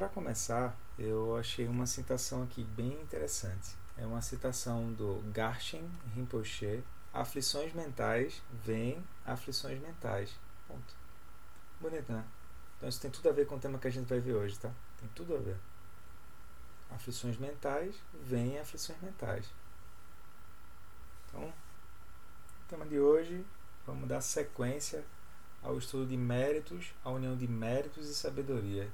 para começar, eu achei uma citação aqui bem interessante. É uma citação do Garshin Rinpoche. Aflições mentais vêm aflições mentais. Ponto. Bonito, né? Então isso tem tudo a ver com o tema que a gente vai ver hoje, tá? Tem tudo a ver. Aflições mentais vêm aflições mentais. Então, o tema de hoje, vamos dar sequência ao estudo de méritos, a união de méritos e sabedoria.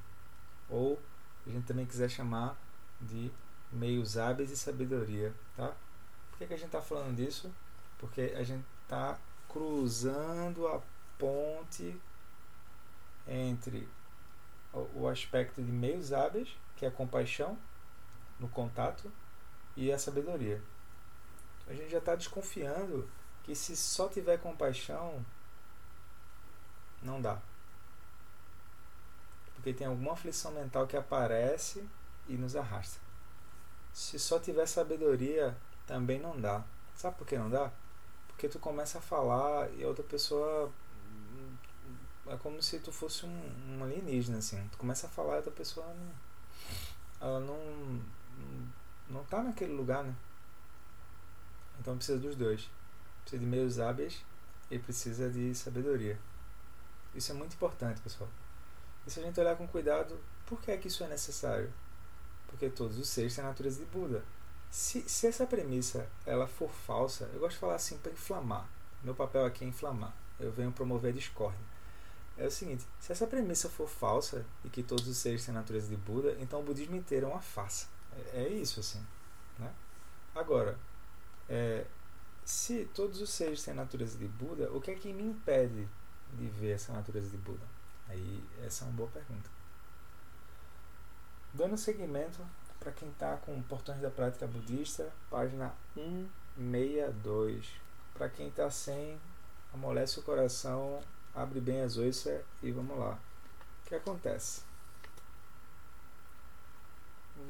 Ou a gente também quiser chamar de meios hábeis e sabedoria, tá? Por que, que a gente está falando disso? Porque a gente está cruzando a ponte entre o aspecto de meios hábeis, que é a compaixão no contato, e a sabedoria. A gente já está desconfiando que se só tiver compaixão, não dá. Porque tem alguma aflição mental que aparece e nos arrasta. Se só tiver sabedoria, também não dá. Sabe por que não dá? Porque tu começa a falar e a outra pessoa é como se tu fosse um, um alienígena assim. Tu começa a falar e a outra pessoa não, ela não não tá naquele lugar, né? Então precisa dos dois. Precisa de meios hábeis e precisa de sabedoria. Isso é muito importante, pessoal. E se a gente olhar com cuidado, por que é que isso é necessário? Porque todos os seres têm a natureza de Buda. Se, se essa premissa ela for falsa, eu gosto de falar assim para inflamar. Meu papel aqui é inflamar. Eu venho promover a discórdia. É o seguinte: se essa premissa for falsa e que todos os seres têm a natureza de Buda, então o budismo inteiro é uma farsa. É, é isso assim. Né? Agora, é, se todos os seres têm a natureza de Buda, o que é que me impede de ver essa natureza de Buda? Aí, essa é uma boa pergunta. Dando seguimento para quem está com Portões da Prática Budista, página 162. Para quem está sem, amolece o coração, abre bem as oiças e vamos lá. O que acontece?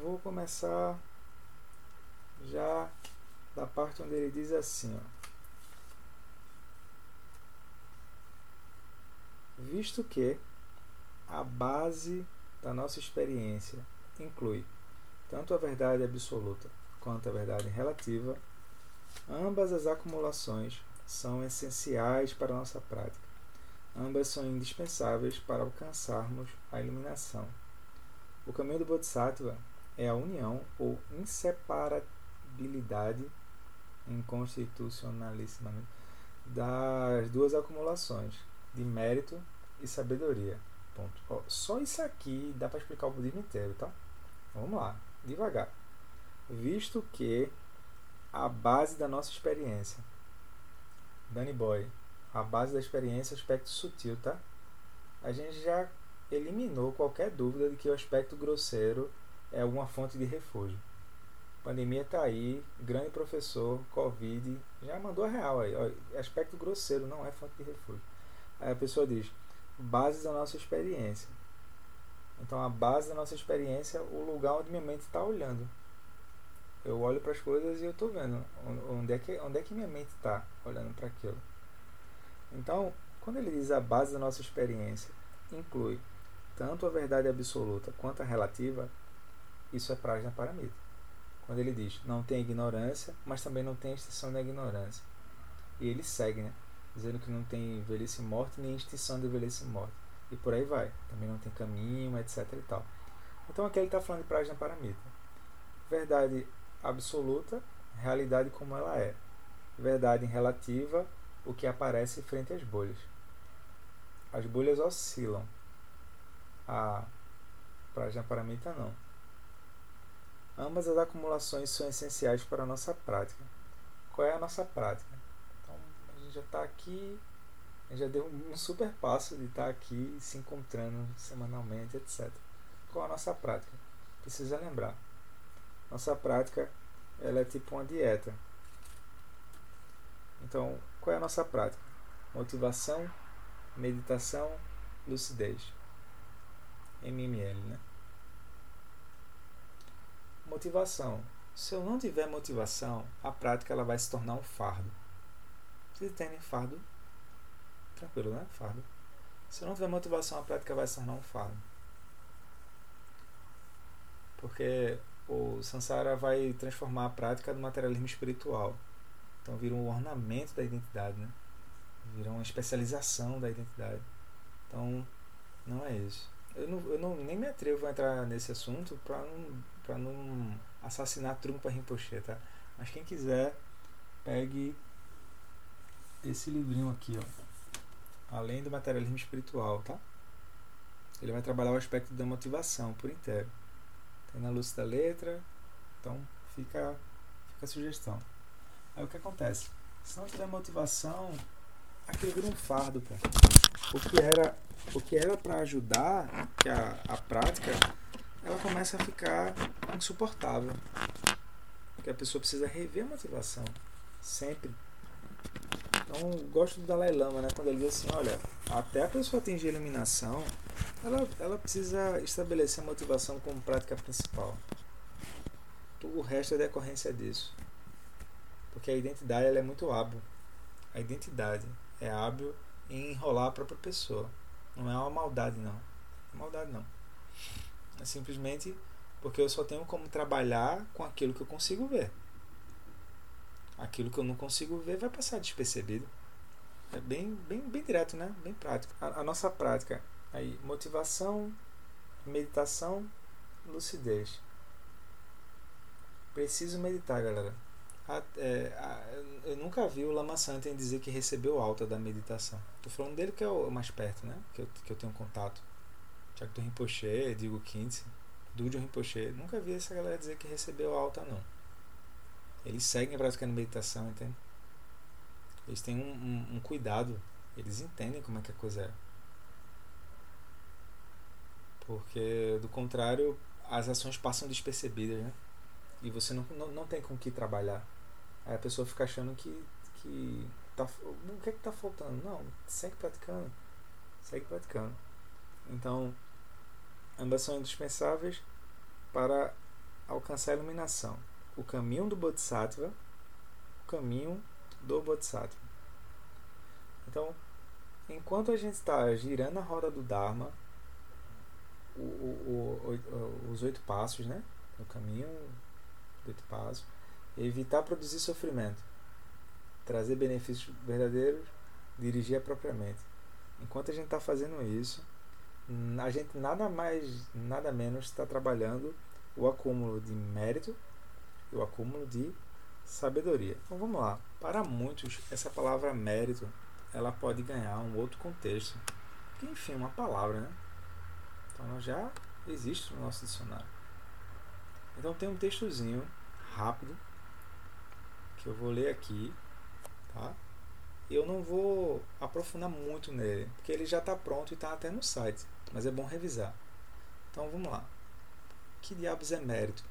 Vou começar já da parte onde ele diz assim, ó. Visto que a base da nossa experiência inclui tanto a verdade absoluta quanto a verdade relativa, ambas as acumulações são essenciais para a nossa prática. Ambas são indispensáveis para alcançarmos a iluminação. O caminho do Bodhisattva é a união ou inseparabilidade inconstitucionalissimamente das duas acumulações de mérito e sabedoria. Ponto. Ó, só isso aqui dá para explicar o budismo inteiro, tá? Vamos lá, devagar. Visto que a base da nossa experiência, Danny Boy, a base da experiência é o aspecto sutil, tá? A gente já eliminou qualquer dúvida de que o aspecto grosseiro é alguma fonte de refúgio. Pandemia está aí, grande professor, Covid, já mandou a real aí. Ó, aspecto grosseiro não é fonte de refúgio. Aí a pessoa diz, base da nossa experiência. Então, a base da nossa experiência é o lugar onde minha mente está olhando. Eu olho para as coisas e eu estou vendo onde é, que, onde é que minha mente está olhando para aquilo. Então, quando ele diz a base da nossa experiência inclui tanto a verdade absoluta quanto a relativa, isso é Prajna Paramita. Quando ele diz não tem ignorância, mas também não tem extinção da ignorância. E ele segue, né? Dizendo que não tem velhice e morte, nem extinção de velhice e morte. E por aí vai. Também não tem caminho, etc. e tal. Então aqui ele está falando de Prajna Paramita. Verdade absoluta, realidade como ela é. Verdade relativa, o que aparece frente às bolhas. As bolhas oscilam. A Prajna Paramita não. Ambas as acumulações são essenciais para a nossa prática. Qual é a nossa prática? Já está aqui, já deu um super passo de estar tá aqui se encontrando semanalmente, etc. Qual a nossa prática? Precisa lembrar. Nossa prática ela é tipo uma dieta. Então, qual é a nossa prática? Motivação, meditação, lucidez. MML, né? Motivação. Se eu não tiver motivação, a prática ela vai se tornar um fardo. Vocês entendem? Fardo. Tranquilo, né? Fardo. Se não tiver motivação, a prática vai se tornar um fardo. Porque o Sansara vai transformar a prática no materialismo espiritual. Então vira um ornamento da identidade, né? Vira uma especialização da identidade. Então, não é isso. Eu, não, eu não, nem me atrevo a entrar nesse assunto para não, pra não assassinar Trumpa Rinpoche, tá? Mas quem quiser, pegue esse livrinho aqui, ó. Além do materialismo espiritual, tá? Ele vai trabalhar o aspecto da motivação por inteiro. Tem na luz da letra, então fica, fica a sugestão. Aí o que acontece? Se não tiver motivação, aquilo vira um fardo, pô. O que era o que era para ajudar, que a, a prática, ela começa a ficar insuportável. Porque a pessoa precisa rever a motivação sempre. Então, gosto do Dalai Lama, né? Quando ele diz assim, olha, até a pessoa atingir a iluminação, ela, ela precisa estabelecer a motivação como prática principal. O resto é decorrência disso. Porque a identidade ela é muito hábil. A identidade é hábil em enrolar a própria pessoa. Não é uma maldade. Não é maldade, não. É simplesmente porque eu só tenho como trabalhar com aquilo que eu consigo ver. Aquilo que eu não consigo ver vai passar despercebido. É bem, bem, bem direto, né? Bem prático. A, a nossa prática aí, motivação, meditação, lucidez. Preciso meditar, galera. A, é, a, eu nunca vi o Lama Santen dizer que recebeu alta da meditação. Tô falando dele que é o mais perto, né? Que eu, que eu tenho contato. Jacto Rinpoche, Digo Kintse, Dudio Rinpoche. Nunca vi essa galera dizer que recebeu alta, não. Eles seguem praticando meditação, entende? Eles têm um, um, um cuidado. Eles entendem como é que a coisa é. Porque, do contrário, as ações passam despercebidas, né? E você não, não, não tem com que trabalhar. Aí a pessoa fica achando que, que tá, o que é que tá faltando? Não, segue praticando. Segue praticando. Então, ambas são indispensáveis para alcançar a iluminação. O caminho do Bodhisattva, o caminho do Bodhisattva. Então, enquanto a gente está girando a roda do Dharma, o, o, o, os oito passos, né? O caminho do oito passos, evitar produzir sofrimento trazer benefícios verdadeiros, dirigir apropriadamente. Enquanto a gente está fazendo isso, a gente nada mais, nada menos está trabalhando o acúmulo de mérito e o acúmulo de sabedoria. Então vamos lá. Para muitos, essa palavra mérito ela pode ganhar um outro contexto. Enfim, uma palavra, né? Então ela já existe no nosso dicionário. Então tem um textozinho rápido que eu vou ler aqui Tá? Eu não vou aprofundar muito nele, porque ele já está pronto e está até no site, mas é bom revisar. Então vamos lá. Que diabos é mérito?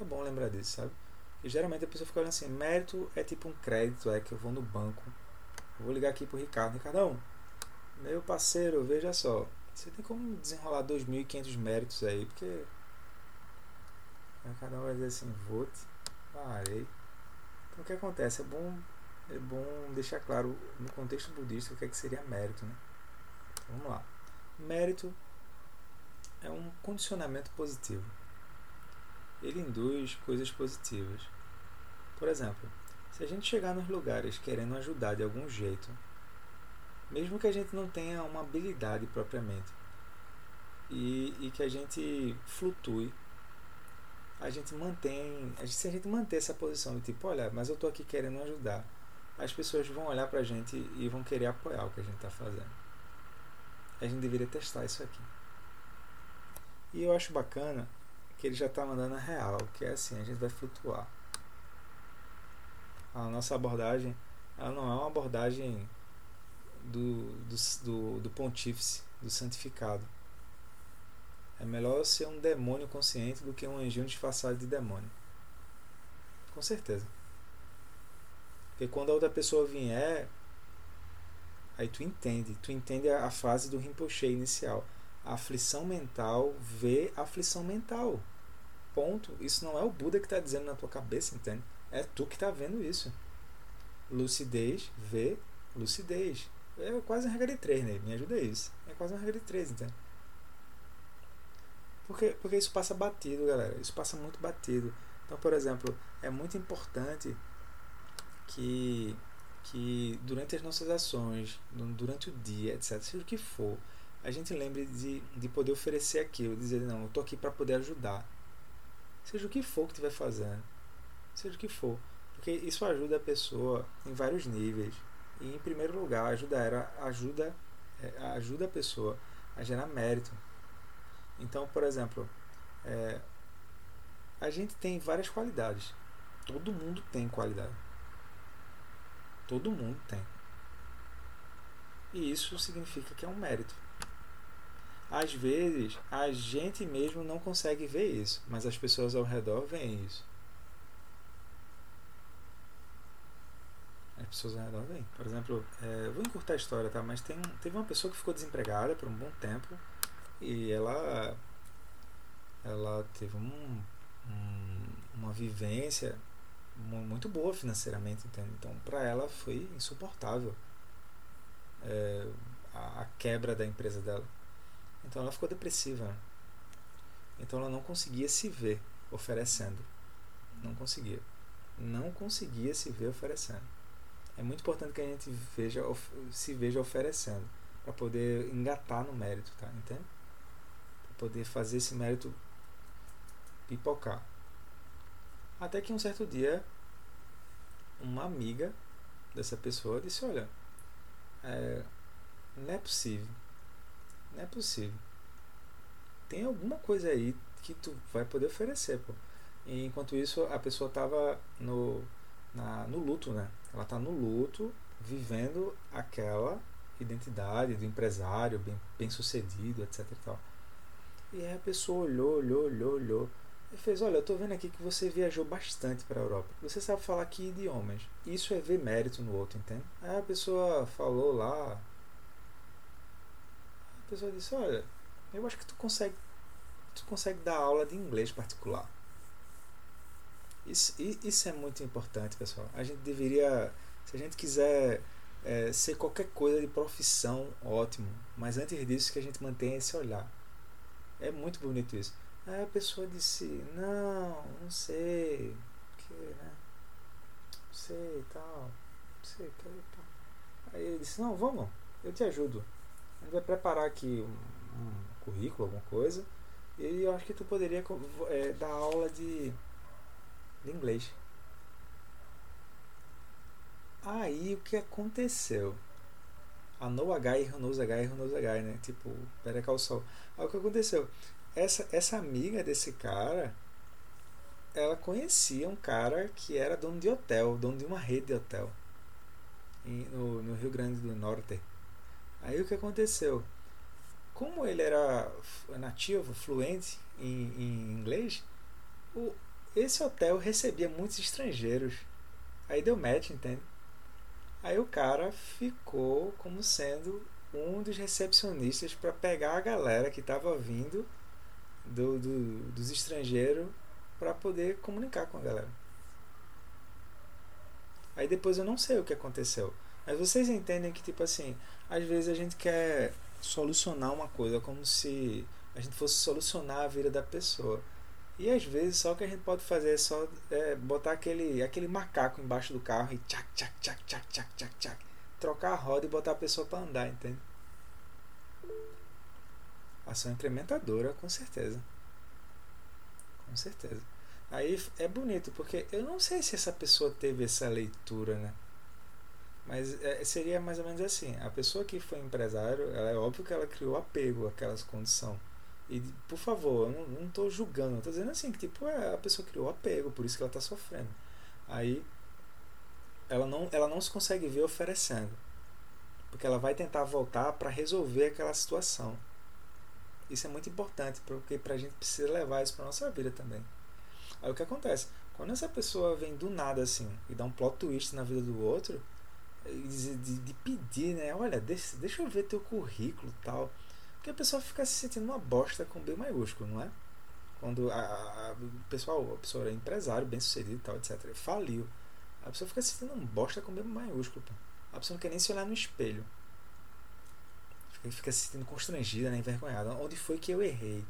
É bom lembrar disso, sabe? E geralmente a pessoa fica olhando assim: mérito é tipo um crédito, é que eu vou no banco. Eu vou ligar aqui pro Ricardo. Ricardão, meu parceiro, veja só. Você tem como desenrolar 2.500 méritos aí, porque. O Ricardão vai dizer assim: vou te, parei. Então o que acontece? É bom é bom deixar claro no contexto budista o que, é que seria mérito. Né? Então, vamos lá. Mérito é um condicionamento positivo. Ele induz coisas positivas. Por exemplo, se a gente chegar nos lugares querendo ajudar de algum jeito, mesmo que a gente não tenha uma habilidade propriamente, e, e que a gente flutue, a gente mantém, se a gente manter essa posição de tipo, olha, mas eu estou aqui querendo ajudar, as pessoas vão olhar pra gente e vão querer apoiar o que a gente está fazendo. A gente deveria testar isso aqui. E eu acho bacana que ele já está mandando a real, que é assim, a gente vai flutuar. A nossa abordagem, ela não é uma abordagem do, do, do, do pontífice, do santificado. É melhor ser um demônio consciente do que um anjinho disfarçado de demônio. Com certeza. Porque quando a outra pessoa vier, aí tu entende, tu entende a, a frase do Rinpoche inicial. Aflição mental vê aflição mental. Ponto. Isso não é o Buda que está dizendo na tua cabeça, entende? É tu que está vendo isso. Lucidez vê lucidez. É quase uma regra de três, né? Me ajuda isso. É quase uma regra de três, entende? Porque, porque isso passa batido, galera. Isso passa muito batido. Então, por exemplo, é muito importante que, que durante as nossas ações, durante o dia, etc., seja o que for, a gente lembre de, de poder oferecer aquilo, dizer, não, eu estou aqui para poder ajudar. Seja o que for que estiver fazendo. Seja o que for. Porque isso ajuda a pessoa em vários níveis. E em primeiro lugar, ajuda, era, ajuda, é, ajuda a pessoa a gerar mérito. Então, por exemplo, é, a gente tem várias qualidades. Todo mundo tem qualidade. Todo mundo tem. E isso significa que é um mérito. Às vezes, a gente mesmo não consegue ver isso, mas as pessoas ao redor veem isso. As pessoas ao redor veem. Por exemplo, é, vou encurtar a história, tá? Mas tem, teve uma pessoa que ficou desempregada por um bom tempo e ela, ela teve um, um, uma vivência muito boa financeiramente, entende? Então, para ela foi insuportável é, a, a quebra da empresa dela. Então, ela ficou depressiva. Então, ela não conseguia se ver oferecendo. Não conseguia. Não conseguia se ver oferecendo. É muito importante que a gente veja, se veja oferecendo para poder engatar no mérito, tá? Entende? Para poder fazer esse mérito pipocar. Até que um certo dia, uma amiga dessa pessoa disse: Olha, é, não é possível. Não é possível. Tem alguma coisa aí que tu vai poder oferecer, pô. E enquanto isso, a pessoa estava no, na, no luto, né? Ela está no luto, vivendo aquela identidade do empresário bem, bem sucedido, etc e tal. E aí a pessoa olhou, olhou, olhou, olhou e fez: Olha, eu estou vendo aqui que você viajou bastante para a Europa. Você sabe falar que idiomas. Isso é ver mérito no outro, entende? Aí a pessoa falou lá. A pessoa disse: Olha, eu acho que tu consegue, tu consegue dar aula de inglês particular. Isso, isso é muito importante, pessoal. A gente deveria, se a gente quiser é, ser qualquer coisa de profissão, ótimo. Mas antes disso, que a gente mantenha esse olhar. É muito bonito isso. Aí a pessoa disse, não, não sei, que, né? Não sei tal, não sei tal. Aí ele disse, não, vamos, eu te ajudo. Vai preparar aqui um, um currículo, alguma coisa. E eu acho que tu poderia é, dar aula de, de inglês. Aí o que aconteceu? A no H, erro nos H, erro nos H, né? Tipo, pera cá o sol. Aí o que aconteceu? essa, essa amiga desse cara, ela conhecia um cara que era dono de hotel, dono de uma rede de hotel no, no Rio Grande do Norte. Aí o que aconteceu? Como ele era nativo, fluente em, em inglês, o, esse hotel recebia muitos estrangeiros. Aí deu match, entende? Aí o cara ficou como sendo um dos recepcionistas para pegar a galera que estava vindo do, do, dos estrangeiros para poder comunicar com a galera. Aí depois eu não sei o que aconteceu. Mas vocês entendem que, tipo assim, às vezes a gente quer solucionar uma coisa como se a gente fosse solucionar a vida da pessoa. E às vezes só o que a gente pode fazer é só é, botar aquele, aquele macaco embaixo do carro e tchac, tchac, tchac, tchac, tchac, tchac, tchac, trocar a roda e botar a pessoa para andar, entende? Ação incrementadora, com certeza. Com certeza. Aí é bonito, porque eu não sei se essa pessoa teve essa leitura, né? Mas é, seria mais ou menos assim: a pessoa que foi empresário, ela, é óbvio que ela criou apego àquelas condições. E, por favor, eu não estou julgando, estou dizendo assim: que tipo, é, a pessoa criou apego, por isso que ela está sofrendo. Aí ela não, ela não se consegue ver oferecendo, porque ela vai tentar voltar para resolver aquela situação. Isso é muito importante, porque a gente precisa levar isso para nossa vida também. Aí o que acontece? Quando essa pessoa vem do nada assim e dá um plot twist na vida do outro, de, de, pedir, né? Olha, deixa, deixa eu ver teu currículo tal. Porque a pessoa fica se sentindo uma bosta com B maiúsculo, não é? Quando a, a, o pessoal, a pessoa é empresário, bem sucedido tal, etc. Faliu. A pessoa fica se sentindo um bosta com B maiúsculo. Pô. A pessoa não quer nem se olhar no espelho fica se sentindo constrangida, né, envergonhada. Onde foi que eu errei?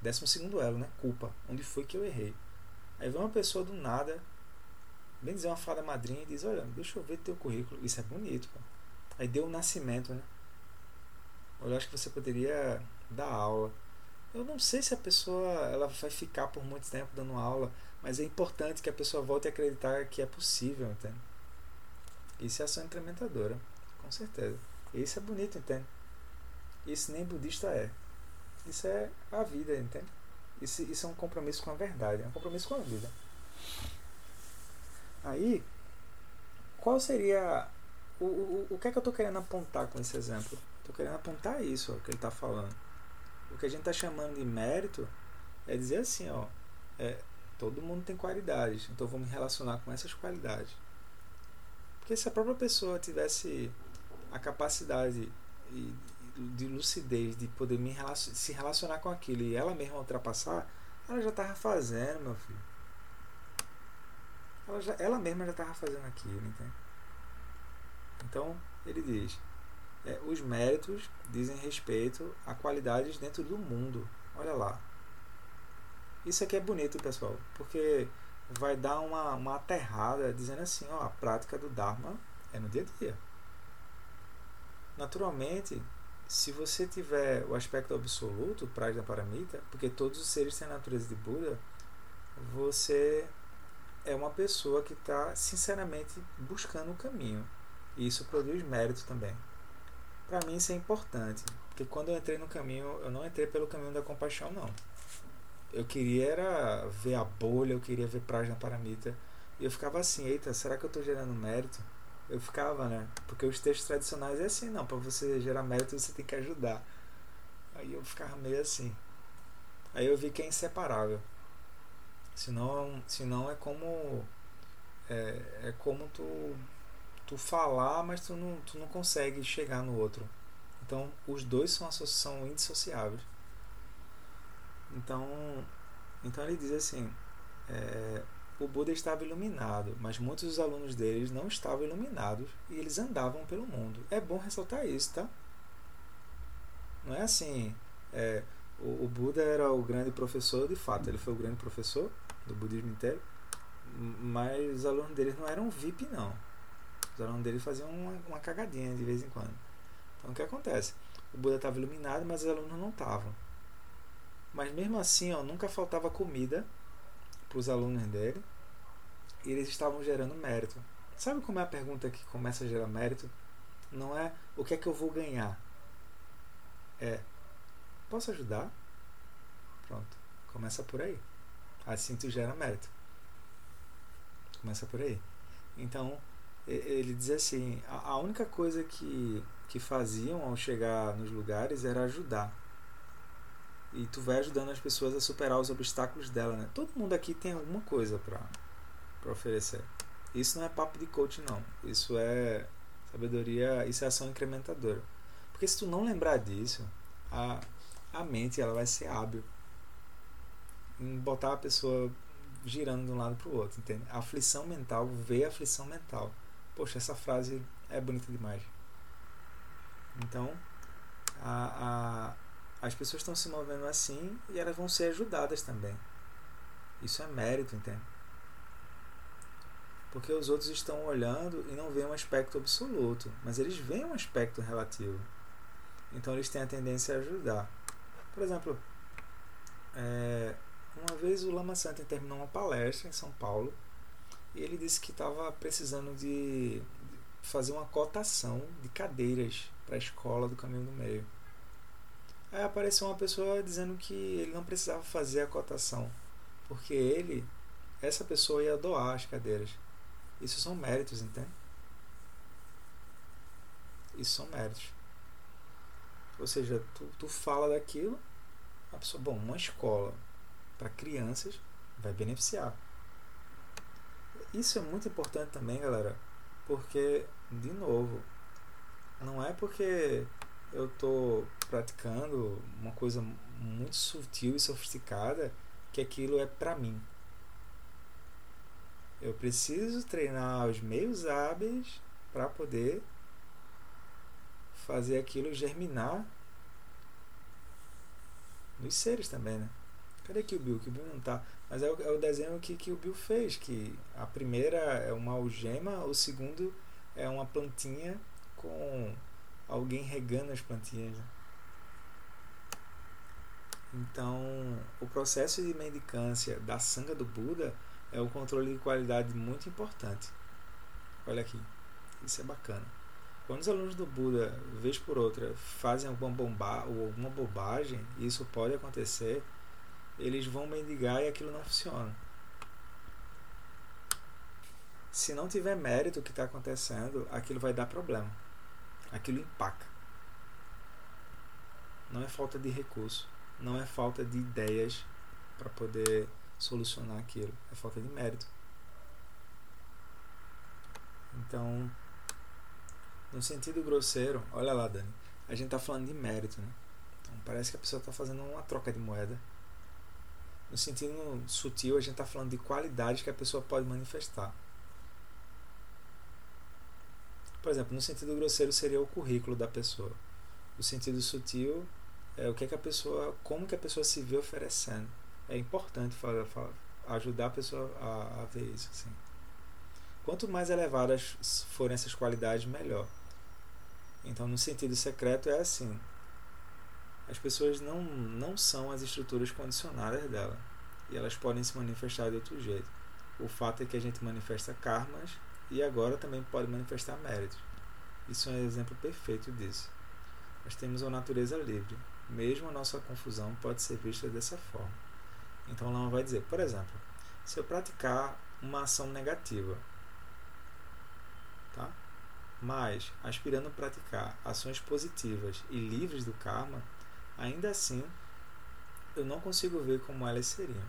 Décimo segundo elo, né? Culpa. Onde foi que eu errei? Aí vem uma pessoa do nada, bem dizer uma fada madrinha e diz, olha, deixa eu ver teu currículo. Isso é bonito, pô. Aí deu um nascimento, né? Eu acho que você poderia dar aula. Eu não sei se a pessoa ela vai ficar por muito tempo dando aula, mas é importante que a pessoa volte a acreditar que é possível, entende? Isso é ação incrementadora, com certeza. Isso é bonito, entende? Isso nem budista é. Isso é a vida, entende? Isso, isso é um compromisso com a verdade, é um compromisso com a vida. Aí, qual seria. O, o, o que é que eu estou querendo apontar com esse exemplo? Estou querendo apontar isso, ó, que ele está falando. O que a gente está chamando de mérito é dizer assim, ó, é, todo mundo tem qualidades, então vou me relacionar com essas qualidades. Porque se a própria pessoa tivesse a capacidade de lucidez, de poder me relacion, se relacionar com aquilo e ela mesma ultrapassar, ela já estava fazendo, meu filho. Ela, já, ela mesma já estava fazendo aquilo, entende? Então, ele diz: é, os méritos dizem respeito a qualidades dentro do mundo. Olha lá. Isso aqui é bonito, pessoal, porque vai dar uma, uma aterrada dizendo assim: ó, a prática do Dharma é no dia a dia. Naturalmente, se você tiver o aspecto absoluto, Prajna Paramita, porque todos os seres têm a natureza de Buda, você é uma pessoa que está sinceramente buscando o caminho. E isso produz mérito também. Para mim isso é importante, porque quando eu entrei no caminho, eu não entrei pelo caminho da compaixão, não. Eu queria era ver a bolha, eu queria ver Prajna Paramita. E eu ficava assim, eita, será que eu estou gerando mérito? Eu ficava, né? Porque os textos tradicionais é assim, não, para você gerar mérito você tem que ajudar. Aí eu ficava meio assim. Aí eu vi que é inseparável. Senão, senão é como é, é como tu tu falar, mas tu não, tu não consegue chegar no outro. Então, os dois são, são indissociáveis. Então, então ele diz assim: é, o Buda estava iluminado, mas muitos dos alunos deles não estavam iluminados e eles andavam pelo mundo. É bom ressaltar isso, tá? Não é assim. É, o, o, Buda era o grande professor, de fato, ele foi o grande professor do budismo inteiro, mas os alunos deles não eram VIP, não. Os alunos deles faziam uma, uma cagadinha de vez em quando. Então o que acontece? O Buda estava iluminado, mas os alunos não estavam. Mas mesmo assim, ó, nunca faltava comida para os alunos dele e eles estavam gerando mérito. Sabe como é a pergunta que começa a gerar mérito? Não é o que é que eu vou ganhar. É, posso ajudar? Pronto, começa por aí. Assim tu gera mérito. Começa por aí. Então, ele diz assim: a única coisa que, que faziam ao chegar nos lugares era ajudar. E tu vai ajudando as pessoas a superar os obstáculos dela, né? Todo mundo aqui tem alguma coisa para oferecer. Isso não é papo de coach, não. Isso é sabedoria, isso é ação incrementadora. Porque se tu não lembrar disso, a, a mente ela vai ser hábil em botar a pessoa girando de um lado para o outro, entende? Aflição mental, ver a aflição mental. Poxa, essa frase é bonita demais. Então, a, a, as pessoas estão se movendo assim e elas vão ser ajudadas também. Isso é mérito, entende? Porque os outros estão olhando e não veem um aspecto absoluto, mas eles veem um aspecto relativo. Então eles têm a tendência a ajudar. Por exemplo, vez o Lama Santa terminou uma palestra em São Paulo e ele disse que estava precisando de fazer uma cotação de cadeiras para a escola do Caminho do Meio. Aí apareceu uma pessoa dizendo que ele não precisava fazer a cotação, porque ele, essa pessoa ia doar as cadeiras. Isso são méritos, entende? Isso são méritos. Ou seja, tu, tu fala daquilo, a pessoa, bom, uma escola para crianças vai beneficiar. Isso é muito importante também, galera, porque, de novo, não é porque eu estou praticando uma coisa muito sutil e sofisticada que aquilo é para mim. Eu preciso treinar os meios hábeis para poder fazer aquilo germinar nos seres também, né? Cadê o Bill? O Bill não tá. Mas é o, é o desenho que, que o Bill fez, que a primeira é uma algema, o segundo é uma plantinha com alguém regando as plantinhas. Né? Então, o processo de mendicância da sanga do Buda é um controle de qualidade muito importante. Olha aqui, isso é bacana. Quando os alunos do Buda, vez por outra, fazem alguma, bomba, ou alguma bobagem, e isso pode acontecer, eles vão mendigar e aquilo não funciona. Se não tiver mérito o que está acontecendo, aquilo vai dar problema. Aquilo empaca. Não é falta de recurso não é falta de ideias para poder solucionar aquilo, é falta de mérito. Então, no sentido grosseiro, olha lá, Dani, a gente está falando de mérito, né? Então, parece que a pessoa está fazendo uma troca de moeda. No sentido sutil, a gente está falando de qualidades que a pessoa pode manifestar. Por exemplo, no sentido grosseiro seria o currículo da pessoa. No sentido sutil é, o que, é que a pessoa, como que a pessoa se vê oferecendo. É importante falar, falar, ajudar a pessoa a, a ver isso. Assim. Quanto mais elevadas forem essas qualidades, melhor. Então, no sentido secreto, é assim: as pessoas não, não são as estruturas condicionadas dela e elas podem se manifestar de outro jeito. O fato é que a gente manifesta karmas e agora também pode manifestar méritos. Isso é um exemplo perfeito disso. Nós temos uma natureza livre. Mesmo a nossa confusão pode ser vista dessa forma. Então, Lama vai dizer, por exemplo, se eu praticar uma ação negativa, tá? mas aspirando a praticar ações positivas e livres do karma, ainda assim eu não consigo ver como elas seriam.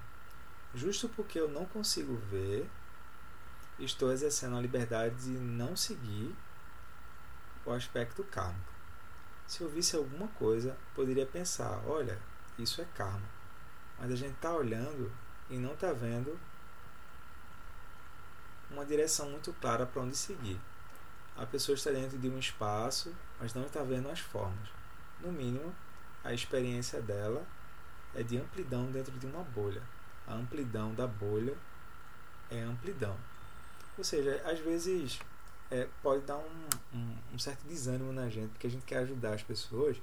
Justo porque eu não consigo ver, estou exercendo a liberdade de não seguir o aspecto kármico. Se eu visse alguma coisa, poderia pensar: olha, isso é karma. Mas a gente está olhando e não está vendo uma direção muito clara para onde seguir. A pessoa está dentro de um espaço, mas não está vendo as formas. No mínimo, a experiência dela é de amplidão dentro de uma bolha. A amplidão da bolha é amplidão. Ou seja, às vezes é, pode dar um, um, um, certo desânimo na gente, porque a gente quer ajudar as pessoas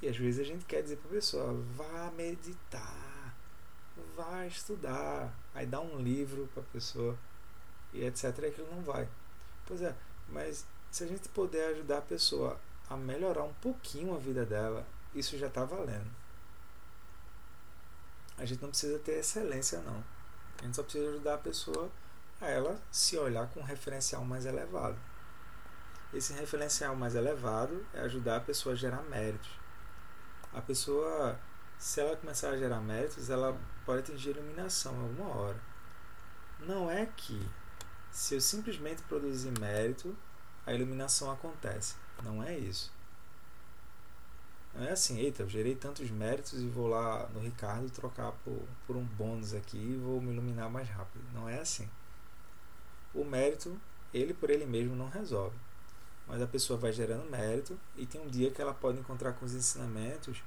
e às vezes a gente quer dizer para a pessoa: vá meditar, vá estudar, aí dá um livro para a pessoa e etc. E aquilo não vai. Pois é, mas se a gente puder ajudar a pessoa a melhorar um pouquinho a vida dela, isso já está valendo. A gente não precisa ter excelência, não. A gente só precisa ajudar a pessoa a ela se olhar com um referencial mais elevado. Esse referencial mais elevado é ajudar a pessoa a gerar méritos. A pessoa, se ela começar a gerar méritos, ela pode atingir iluminação em alguma hora. Não é que se eu simplesmente produzir mérito, a iluminação acontece. Não é isso. Não é assim, eita, eu gerei tantos méritos e vou lá no Ricardo trocar por, por um bônus aqui e vou me iluminar mais rápido. Não é assim o mérito, ele por ele mesmo não resolve. Mas a pessoa vai gerando mérito e tem um dia que ela pode encontrar com os ensinamentos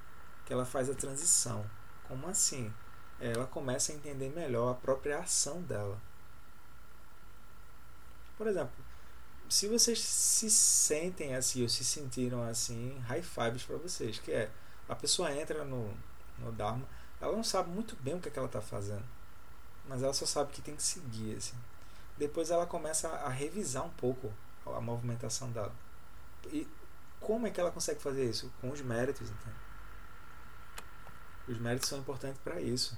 que ela faz a transição. Como assim? Ela começa a entender melhor a própria ação dela. Por exemplo, se vocês se sentem assim ou se sentiram assim, high fives para vocês, que é a pessoa entra no, no Dharma, ela não sabe muito bem o que, é que ela está fazendo, mas ela só sabe que tem que seguir assim depois ela começa a revisar um pouco a movimentação dela. E como é que ela consegue fazer isso? Com os méritos, entende? Os méritos são importantes para isso.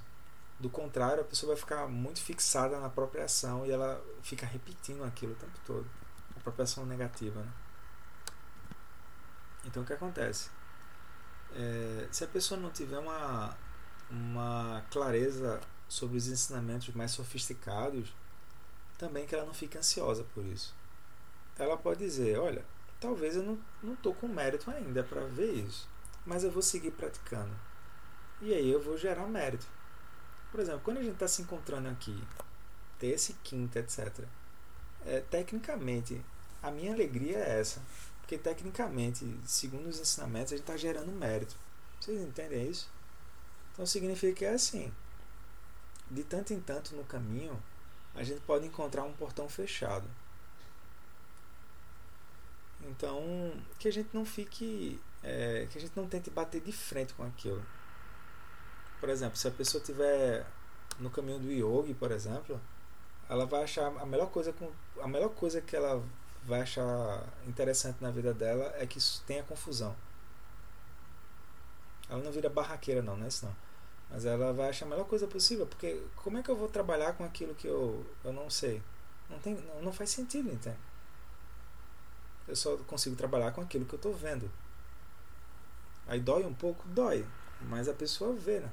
Do contrário, a pessoa vai ficar muito fixada na própria ação e ela fica repetindo aquilo o tempo todo. A própria ação negativa, né? Então o que acontece? É, se a pessoa não tiver uma, uma clareza sobre os ensinamentos mais sofisticados, também que ela não fique ansiosa por isso. Ela pode dizer: olha, talvez eu não estou com mérito ainda para ver isso, mas eu vou seguir praticando. E aí eu vou gerar mérito. Por exemplo, quando a gente está se encontrando aqui, terça e quinta, etc. É, tecnicamente, a minha alegria é essa. Porque tecnicamente, segundo os ensinamentos, a gente está gerando mérito. Vocês entendem isso? Então significa que é assim. De tanto em tanto no caminho, a gente pode encontrar um portão fechado. Então, que a gente não fique. É, que a gente não tente bater de frente com aquilo. Por exemplo, se a pessoa estiver no caminho do yogi, por exemplo, ela vai achar a melhor coisa com a melhor coisa que ela vai achar interessante na vida dela é que isso tenha confusão. Ela não vira barraqueira não, não é isso não. Mas ela vai achar a melhor coisa possível, porque como é que eu vou trabalhar com aquilo que eu, eu não sei? Não, tem, não, não faz sentido, entende? Eu só consigo trabalhar com aquilo que eu estou vendo. Aí dói um pouco? Dói. Mas a pessoa vê, né?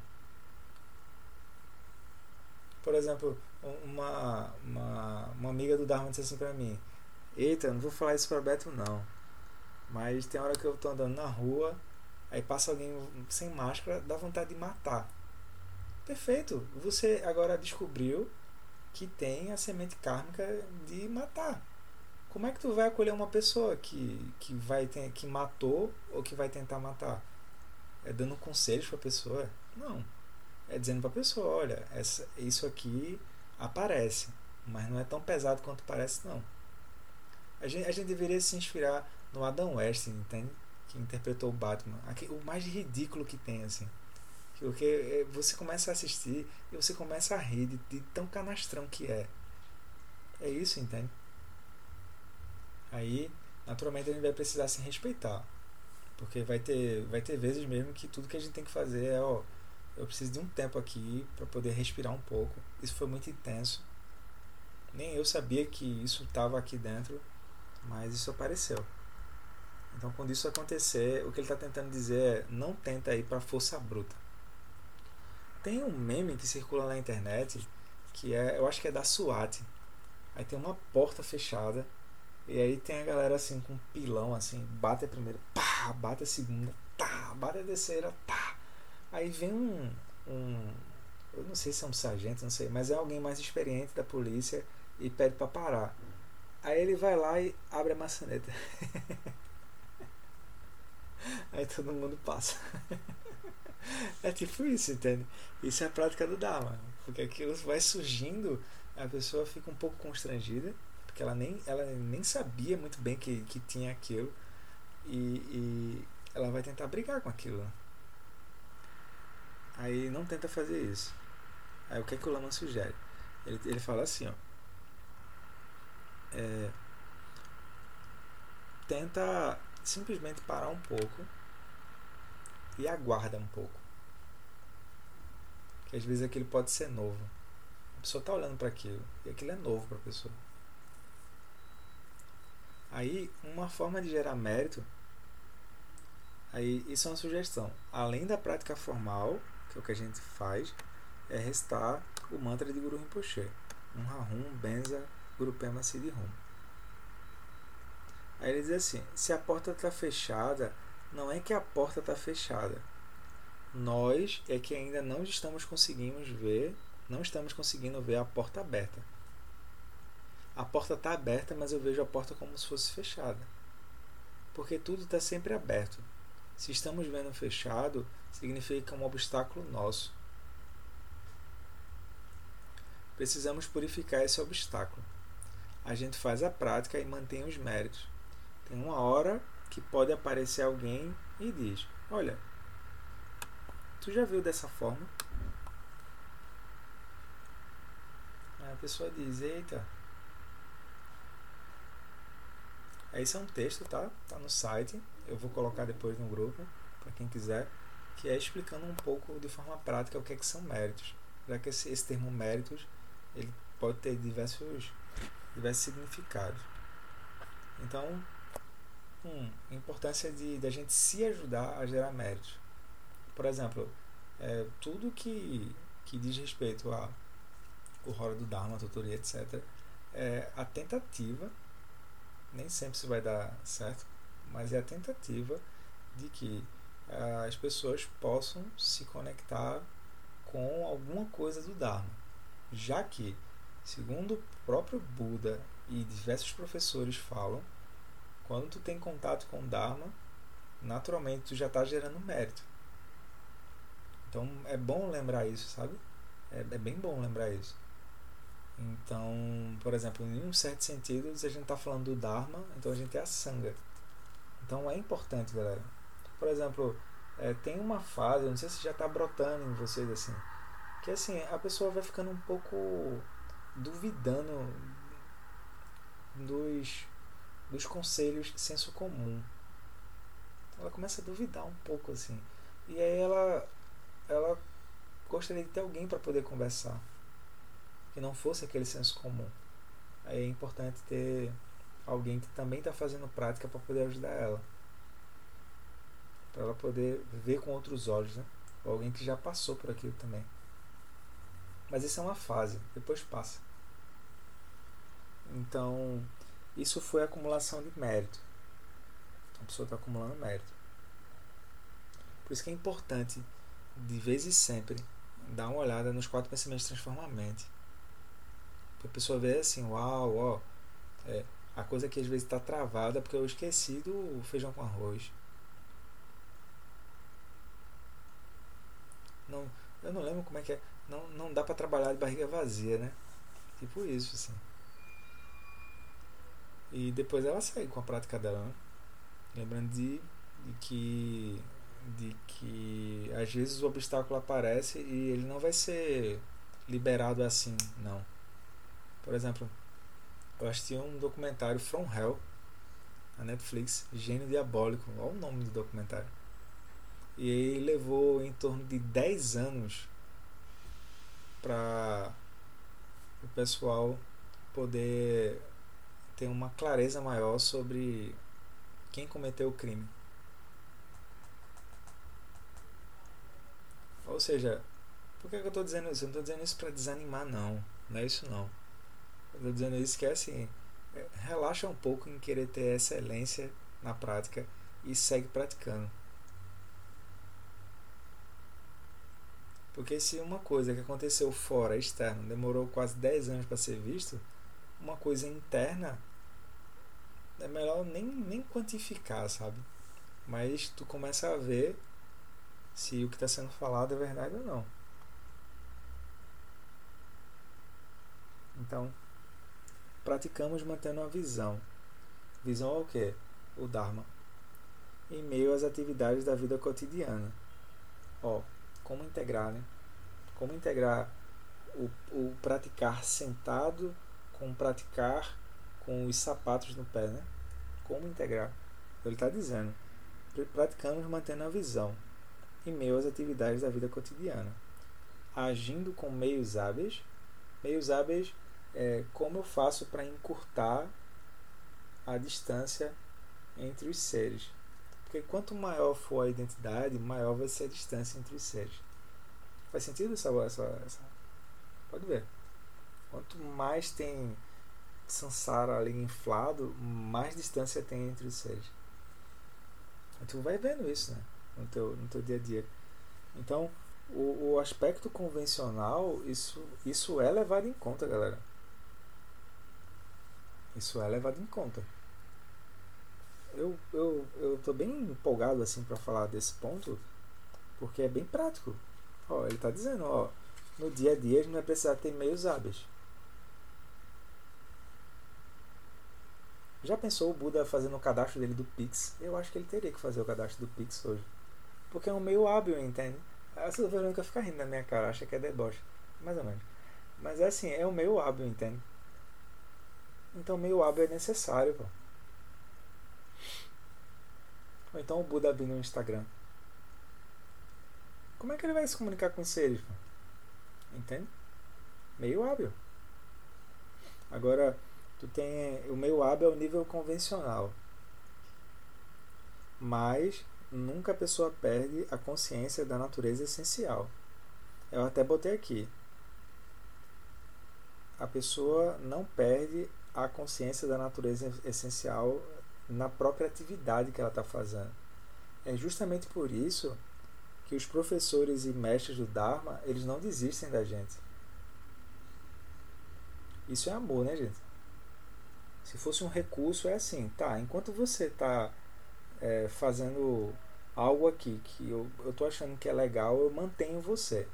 Por exemplo, uma, uma, uma amiga do Dharma disse assim pra mim: Eita, não vou falar isso pra Beto não. Mas tem hora que eu tô andando na rua, aí passa alguém sem máscara, dá vontade de matar. Perfeito. Você agora descobriu que tem a semente kármica de matar. Como é que tu vai acolher uma pessoa que, que vai ter, que matou ou que vai tentar matar? É dando conselhos para a pessoa? Não. É dizendo para a pessoa, olha, essa, isso aqui aparece, mas não é tão pesado quanto parece não. A gente, a gente deveria se inspirar no Adam West, entende? Que interpretou o Batman. Aqui, o mais ridículo que tem, assim. Porque é, você começa a assistir e você começa a rir de, de tão canastrão que é. É isso, entende? Aí, naturalmente, a gente vai precisar se respeitar. Porque vai ter, vai ter vezes mesmo que tudo que a gente tem que fazer é, ó, eu preciso de um tempo aqui para poder respirar um pouco. Isso foi muito intenso. Nem eu sabia que isso estava aqui dentro, mas isso apareceu. Então, quando isso acontecer, o que ele está tentando dizer é: não tenta ir para força bruta. Tem um meme que circula na internet que é, eu acho que é da SWAT. Aí tem uma porta fechada e aí tem a galera assim com um pilão assim, bate a primeira, pá, bate a segunda, tá, bate a terceira, tá. Aí vem um, um eu não sei se é um sargento, não sei, mas é alguém mais experiente da polícia e pede para parar. Aí ele vai lá e abre a maçaneta. Aí todo mundo passa. É tipo isso, entende? Isso é a prática do Dharma. Porque aquilo vai surgindo, a pessoa fica um pouco constrangida porque ela nem, ela nem sabia muito bem que, que tinha aquilo e, e ela vai tentar brigar com aquilo. Aí não tenta fazer isso. Aí o que é que o Lama sugere? Ele, ele fala assim, ó. É, tenta simplesmente parar um pouco e aguarda um pouco. Às vezes aquilo pode ser novo. A pessoa está olhando para aquilo e aquilo é novo para a pessoa. Aí, uma forma de gerar mérito, aí isso é uma sugestão. Além da prática formal, que é o que a gente faz, é restar o mantra de Guru Rinpoche. Um Rahum, Benza, Guru Pema Siddhi Hum. Aí ele diz assim: se a porta está fechada, não é que a porta está fechada. Nós é que ainda não estamos conseguindo ver, não estamos conseguindo ver a porta aberta a porta está aberta, mas eu vejo a porta como se fosse fechada. Porque tudo está sempre aberto. Se estamos vendo fechado, significa que um obstáculo nosso. Precisamos purificar esse obstáculo. A gente faz a prática e mantém os méritos. Tem uma hora que pode aparecer alguém e diz: Olha, tu já viu dessa forma? Aí a pessoa diz: Eita, Esse é um texto, tá? Tá no site. Eu vou colocar depois no grupo, para quem quiser, que é explicando um pouco de forma prática o que, é que são méritos. Já que esse, esse termo méritos ele pode ter diversos, diversos significados. Então, um, a importância de, de a gente se ajudar a gerar méritos. Por exemplo, é, tudo que, que diz respeito a o Hora do Dharma, tutoria, etc., é a tentativa nem sempre isso vai dar certo, mas é a tentativa de que uh, as pessoas possam se conectar com alguma coisa do Dharma, já que, segundo o próprio Buda e diversos professores falam, quando tu tem contato com o Dharma, naturalmente tu já está gerando mérito. Então é bom lembrar isso, sabe? É, é bem bom lembrar isso. Então, por exemplo, em um certo sentido, se a gente está falando do Dharma, então a gente é a Sangha. Então é importante, galera. Por exemplo, é, tem uma fase, não sei se já está brotando em vocês assim, que assim, a pessoa vai ficando um pouco duvidando dos, dos conselhos senso comum. Ela começa a duvidar um pouco assim. E aí ela, ela gostaria de ter alguém para poder conversar que não fosse aquele senso comum. Aí é importante ter alguém que também está fazendo prática para poder ajudar ela. Para ela poder ver com outros olhos, né? Ou alguém que já passou por aquilo também. Mas isso é uma fase, depois passa. Então, isso foi acumulação de mérito. A pessoa está acumulando mérito. Por isso que é importante, de vez em sempre, dar uma olhada nos quatro pensamentos transforma a mente a pessoa ver assim, uau, ó, é, a coisa que às vezes está travada porque eu esqueci do feijão com arroz. Não, eu não lembro como é que é. Não, não dá para trabalhar de barriga vazia, né? Tipo isso, assim. E depois ela sai com a prática dela, né? Lembrando de, de que de que às vezes o obstáculo aparece e ele não vai ser liberado assim, não. Por exemplo, eu assisti um documentário From Hell na Netflix, Gênio Diabólico, olha o nome do documentário. E ele levou em torno de 10 anos para o pessoal poder ter uma clareza maior sobre quem cometeu o crime. Ou seja, por que, eu estou dizendo isso? Eu não estou dizendo isso para desanimar, não. Não é isso, não. Estou dizendo isso que é assim, é, relaxa um pouco em querer ter excelência na prática e segue praticando. Porque se uma coisa que aconteceu fora, externo, demorou quase 10 anos para ser visto, uma coisa interna é melhor nem, nem quantificar, sabe? Mas tu começa a ver se o que está sendo falado é verdade ou não. Então, praticamos mantendo uma visão. Visão ao que? O Dharma. Em meio às atividades da vida cotidiana. Ó, como integrar, né? Como integrar o, o praticar sentado com praticar com os sapatos no pé, né? Como integrar? Ele está dizendo, praticamos mantendo a visão em meio às atividades da vida cotidiana, agindo com meios hábeis, meios hábeis é, como eu faço para encurtar a distância entre os seres. Porque quanto maior for a identidade, maior vai ser a distância entre os seres. Faz sentido essa, essa, essa? Pode ver. Quanto mais tem Sansara ali inflado, mais distância tem entre os seres. Tu vai vendo isso né? no, teu, no teu dia a dia. Então, o, o aspecto convencional, isso, isso é levado em conta, galera. Isso é levado em conta. Eu eu eu tô bem empolgado assim para falar desse ponto, porque é bem prático. Ó, ele está dizendo, ó, no dia a dia a gente vai precisar ter meios hábeis. Já pensou o Buda fazendo o cadastro dele do Pix? Eu acho que ele teria que fazer o cadastro do Pix hoje. Porque é um meio hábil, entende? A Silvia Verônica fica rindo na minha cara, acha que é deboche. Mais ou menos. Mas é assim, é um meio hábil, entende? Então meio hábil é necessário, pô. Ou então o Buda abrindo no Instagram. Como é que ele vai se comunicar com os seres? Entende? Meio hábil. Agora, tu tem o meio hábil é o nível convencional. Mas nunca a pessoa perde a consciência da natureza essencial. Eu até botei aqui. A pessoa não perde a consciência da natureza essencial na própria atividade que ela está fazendo. É justamente por isso que os professores e mestres do Dharma eles não desistem da gente. Isso é amor, né, gente? Se fosse um recurso, é assim, tá? Enquanto você está é, fazendo algo aqui que eu, eu tô achando que é legal, eu mantenho você.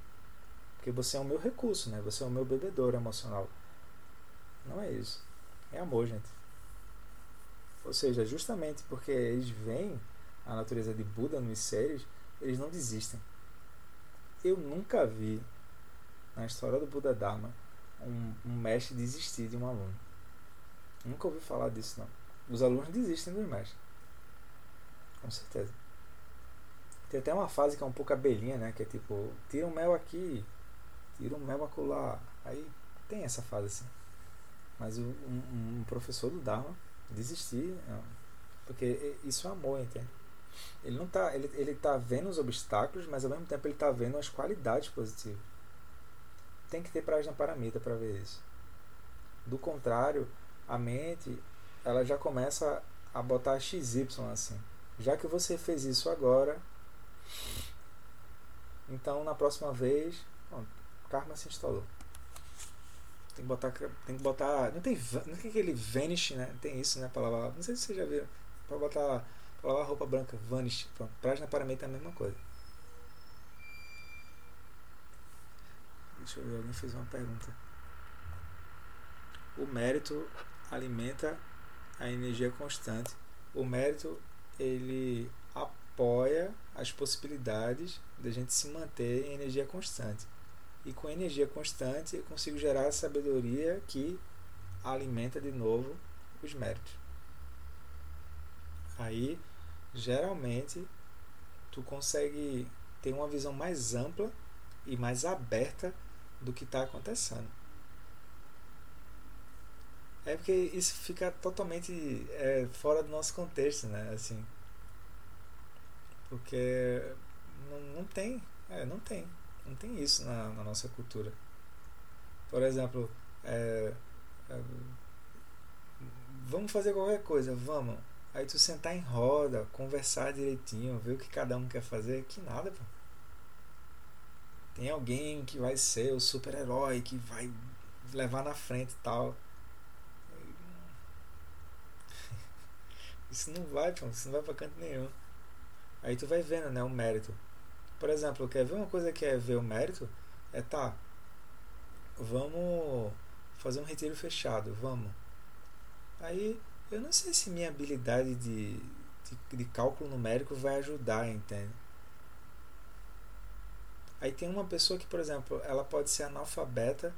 Porque você é o meu recurso, né? Você é o meu bebedouro emocional. Não é isso. É amor, gente. Ou seja, justamente porque eles veem a natureza de Buda nos seres, eles não desistem. Eu nunca vi na história do Buda Dharma um, um mestre desistir de um aluno. Nunca ouvi falar disso, não. Os alunos desistem dos mestres. Com certeza. Tem até uma fase que é um pouco abelhinha, né? Que é tipo, tira um mel aqui, tira um mel acolá. Aí tem essa fase assim. Mas um, um professor do Dharma desistir, não. porque isso é amor, entende? Ele não tá, ele, ele tá vendo os obstáculos, mas ao mesmo tempo ele tá vendo as qualidades positivas. Tem que ter prajna paramita para ver isso. Do contrário, a mente ela já começa a botar XY assim. Já que você fez isso agora, então na próxima vez, pronto, karma se instalou. Tem que botar. Tem que botar. Não tem, não tem aquele vanish, né? Tem isso, né? Pra lavar. Não sei se você já viu. Pra botar. Pra lavar roupa branca. Vanish. Pronto. Prajna paramita é a mesma coisa. Deixa eu ver, alguém fez uma pergunta. O mérito alimenta a energia constante. O mérito ele apoia as possibilidades da gente se manter em energia constante. E com energia constante eu consigo gerar a sabedoria que alimenta de novo os méritos. Aí, geralmente, tu consegue ter uma visão mais ampla e mais aberta do que está acontecendo. É porque isso fica totalmente é, fora do nosso contexto, né? Assim, porque não, não tem, é, não tem. Não tem isso na, na nossa cultura. Por exemplo, é, é, vamos fazer qualquer coisa, vamos. Aí tu sentar em roda, conversar direitinho, ver o que cada um quer fazer, que nada, pô. Tem alguém que vai ser o super-herói, que vai levar na frente e tal. Isso não vai, pô, isso não vai pra canto nenhum. Aí tu vai vendo, né, o mérito. Por exemplo, quer ver uma coisa que é ver o mérito? É tá, vamos fazer um retiro fechado, vamos. Aí eu não sei se minha habilidade de, de, de cálculo numérico vai ajudar, entende? Aí tem uma pessoa que, por exemplo, ela pode ser analfabeta,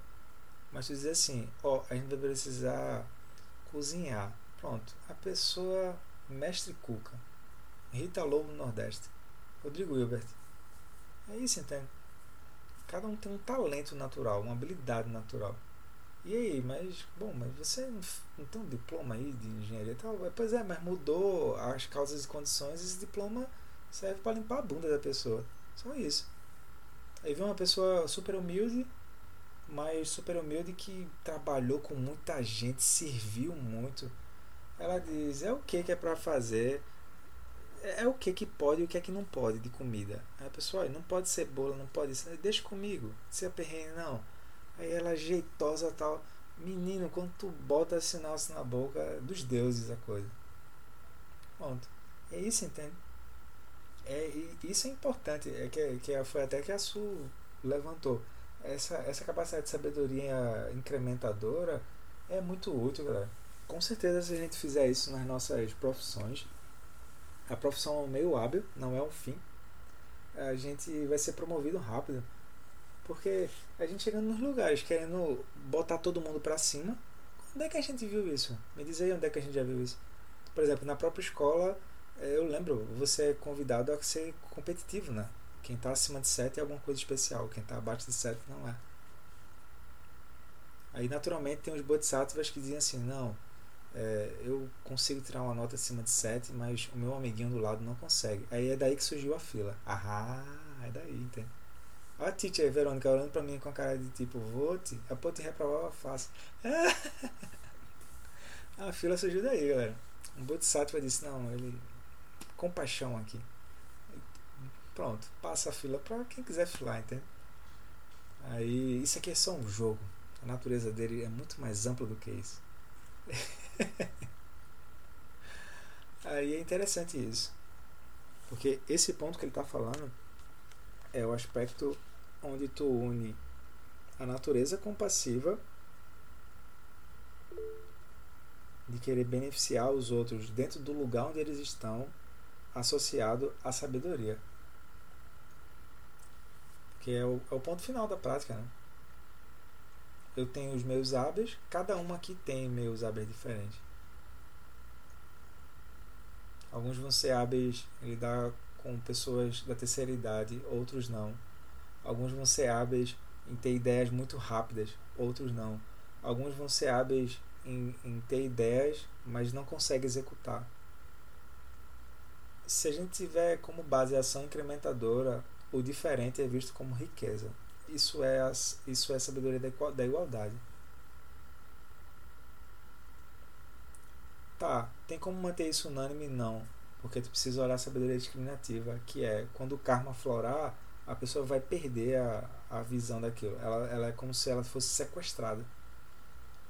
mas tu dizer assim, ó, a gente vai precisar cozinhar. Pronto. A pessoa, mestre Cuca, Rita Lobo no Nordeste, Rodrigo Hilbert, é isso, entende? Cada um tem um talento natural, uma habilidade natural. E aí, mas, bom, mas você não tem um diploma aí de engenharia e tal? Pois é, mas mudou as causas e condições, esse diploma serve para limpar a bunda da pessoa. Só isso. Aí vem uma pessoa super humilde, mas super humilde que trabalhou com muita gente, serviu muito. Ela diz: é o que que é para fazer? É, é o que que pode e o que é que não pode de comida. Aí a pessoa, não pode ser bolo, não pode ser, deixa comigo, se aperreia não. Aí ela jeitosa tal. Menino, quando tu bota sinal assim na boca, é dos deuses a coisa. Pronto. É isso, entende? É, isso é importante. É que, que foi até que a Su levantou. Essa, essa capacidade de sabedoria incrementadora é muito útil, galera. Com certeza, se a gente fizer isso nas nossas profissões, a profissão é um meio hábil, não é um fim. A gente vai ser promovido rápido. Porque a gente chegando nos lugares querendo botar todo mundo para cima. Onde é que a gente viu isso? Me diz aí onde é que a gente já viu isso. Por exemplo, na própria escola, eh, eu lembro, você é convidado a ser competitivo, né? Quem está acima de 7 é alguma coisa especial, quem está abaixo de 7 não é. Aí, naturalmente, tem os bodhisattvas que dizem assim: não, é, eu consigo tirar uma nota acima de 7, mas o meu amiguinho do lado não consegue. Aí é daí que surgiu a fila. Ah, é daí, entende? Olha a teacher Verônica olhando pra mim com a cara de tipo, vou te, pô te reprovar fácil. a fila surgiu daí, galera. Um Bodhisattva disse, não, ele. Compaixão aqui. Pronto, passa a fila pra quem quiser filar, entende? Aí, isso aqui é só um jogo. A natureza dele é muito mais ampla do que isso. Aí é interessante isso. Porque esse ponto que ele está falando é o aspecto onde tu une a natureza compassiva de querer beneficiar os outros dentro do lugar onde eles estão, associado à sabedoria. Que é o, é o ponto final da prática. Né? Eu tenho os meus hábeis, cada um aqui tem meus hábeis diferentes. Alguns vão ser em lidar com pessoas da terceira idade, outros não. Alguns vão ser hábeis em ter ideias muito rápidas, outros não. Alguns vão ser hábeis em, em ter ideias, mas não consegue executar. Se a gente tiver como base a ação incrementadora, o diferente é visto como riqueza. Isso é, as, isso é sabedoria da igualdade. Tá, tem como manter isso unânime? Não. Porque tu precisa olhar a sabedoria discriminativa, que é quando o karma florar, a pessoa vai perder a, a visão daquilo. Ela, ela é como se ela fosse sequestrada.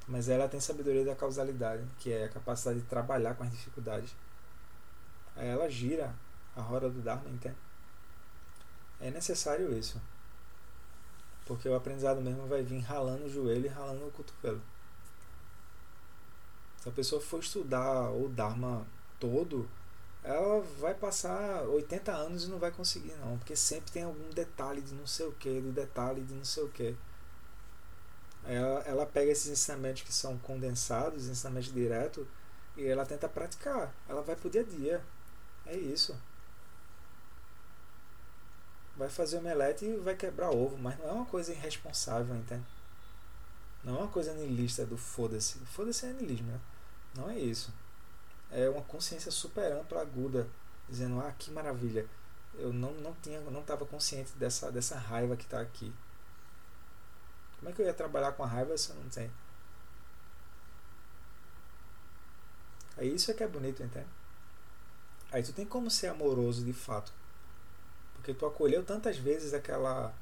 Mas ela tem sabedoria da causalidade, que é a capacidade de trabalhar com as dificuldades. Aí ela gira a roda do Dharma, entende? É necessário isso. Porque o aprendizado mesmo vai vir ralando o joelho e ralando o cotovelo. Se a pessoa for estudar o Dharma todo, ela vai passar 80 anos e não vai conseguir não, porque sempre tem algum detalhe de não sei o que, do detalhe de não sei o que ela, ela pega esses ensinamentos que são condensados, ensinamentos diretos, e ela tenta praticar. Ela vai pro dia a dia. É isso. Vai fazer omelete e vai quebrar ovo, mas não é uma coisa irresponsável, entende? Não é uma coisa niilista do foda-se. Foda-se é niilismo, né? Não é isso. É uma consciência super ampla, aguda, dizendo: "Ah, que maravilha. Eu não não tinha, não estava consciente dessa dessa raiva que está aqui. Como é que eu ia trabalhar com a raiva se eu não tenho? Aí isso é que é bonito, entende? Aí tu tem como ser amoroso de fato. Porque tu acolheu tantas vezes aquela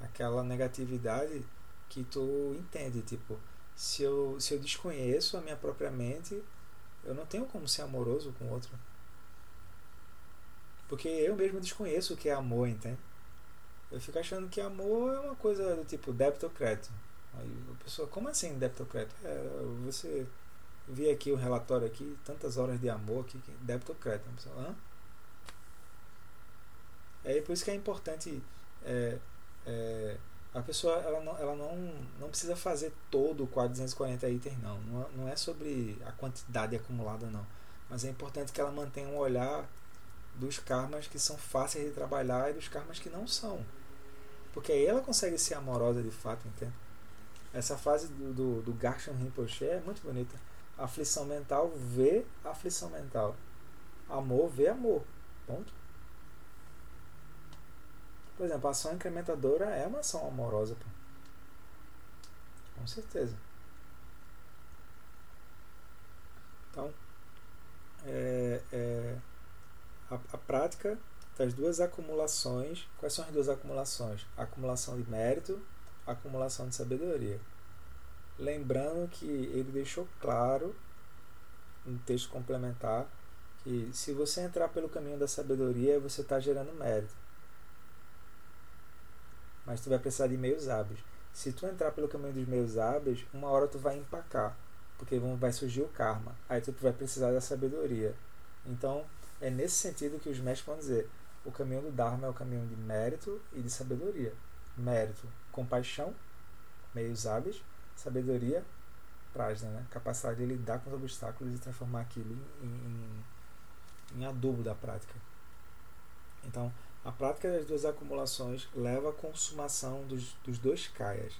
aquela negatividade que tu entende, tipo, se eu, se eu desconheço a minha própria mente, eu não tenho como ser amoroso com outro. Porque eu mesmo desconheço o que é amor, entende? Eu fico achando que amor é uma coisa do tipo débito ou crédito. Aí a pessoa, como assim débito ou crédito? É, você vi aqui o relatório aqui, tantas horas de amor aqui, débito ou crédito. A pessoa, Hã? É por isso que é importante é, é, a pessoa ela não, ela não, não precisa fazer todo o quadro 240 itens não. não. É, não é sobre a quantidade acumulada não. Mas é importante que ela mantenha um olhar dos karmas que são fáceis de trabalhar e dos karmas que não são. Porque aí ela consegue ser amorosa de fato, entende? Essa fase do, do, do Rinpoche é muito bonita. Aflição mental vê aflição mental. Amor vê amor. Ponto. Por exemplo, a ação incrementadora é uma ação amorosa. Pô. Com certeza. Então, é, é, a, a prática das duas acumulações. Quais são as duas acumulações? Acumulação de mérito, acumulação de sabedoria. Lembrando que ele deixou claro no texto complementar que se você entrar pelo caminho da sabedoria, você está gerando mérito. Mas tu vai precisar de meios hábeis. Se tu entrar pelo caminho dos meios hábeis, uma hora tu vai empacar, porque vai surgir o karma. Aí tu vai precisar da sabedoria. Então, é nesse sentido que os mestres vão dizer: o caminho do Dharma é o caminho de mérito e de sabedoria. Mérito, compaixão, meios hábeis, sabedoria, prajna, né? capacidade de lidar com os obstáculos e transformar aquilo em, em, em adubo da prática. Então, a prática das duas acumulações leva à consumação dos, dos dois kayas.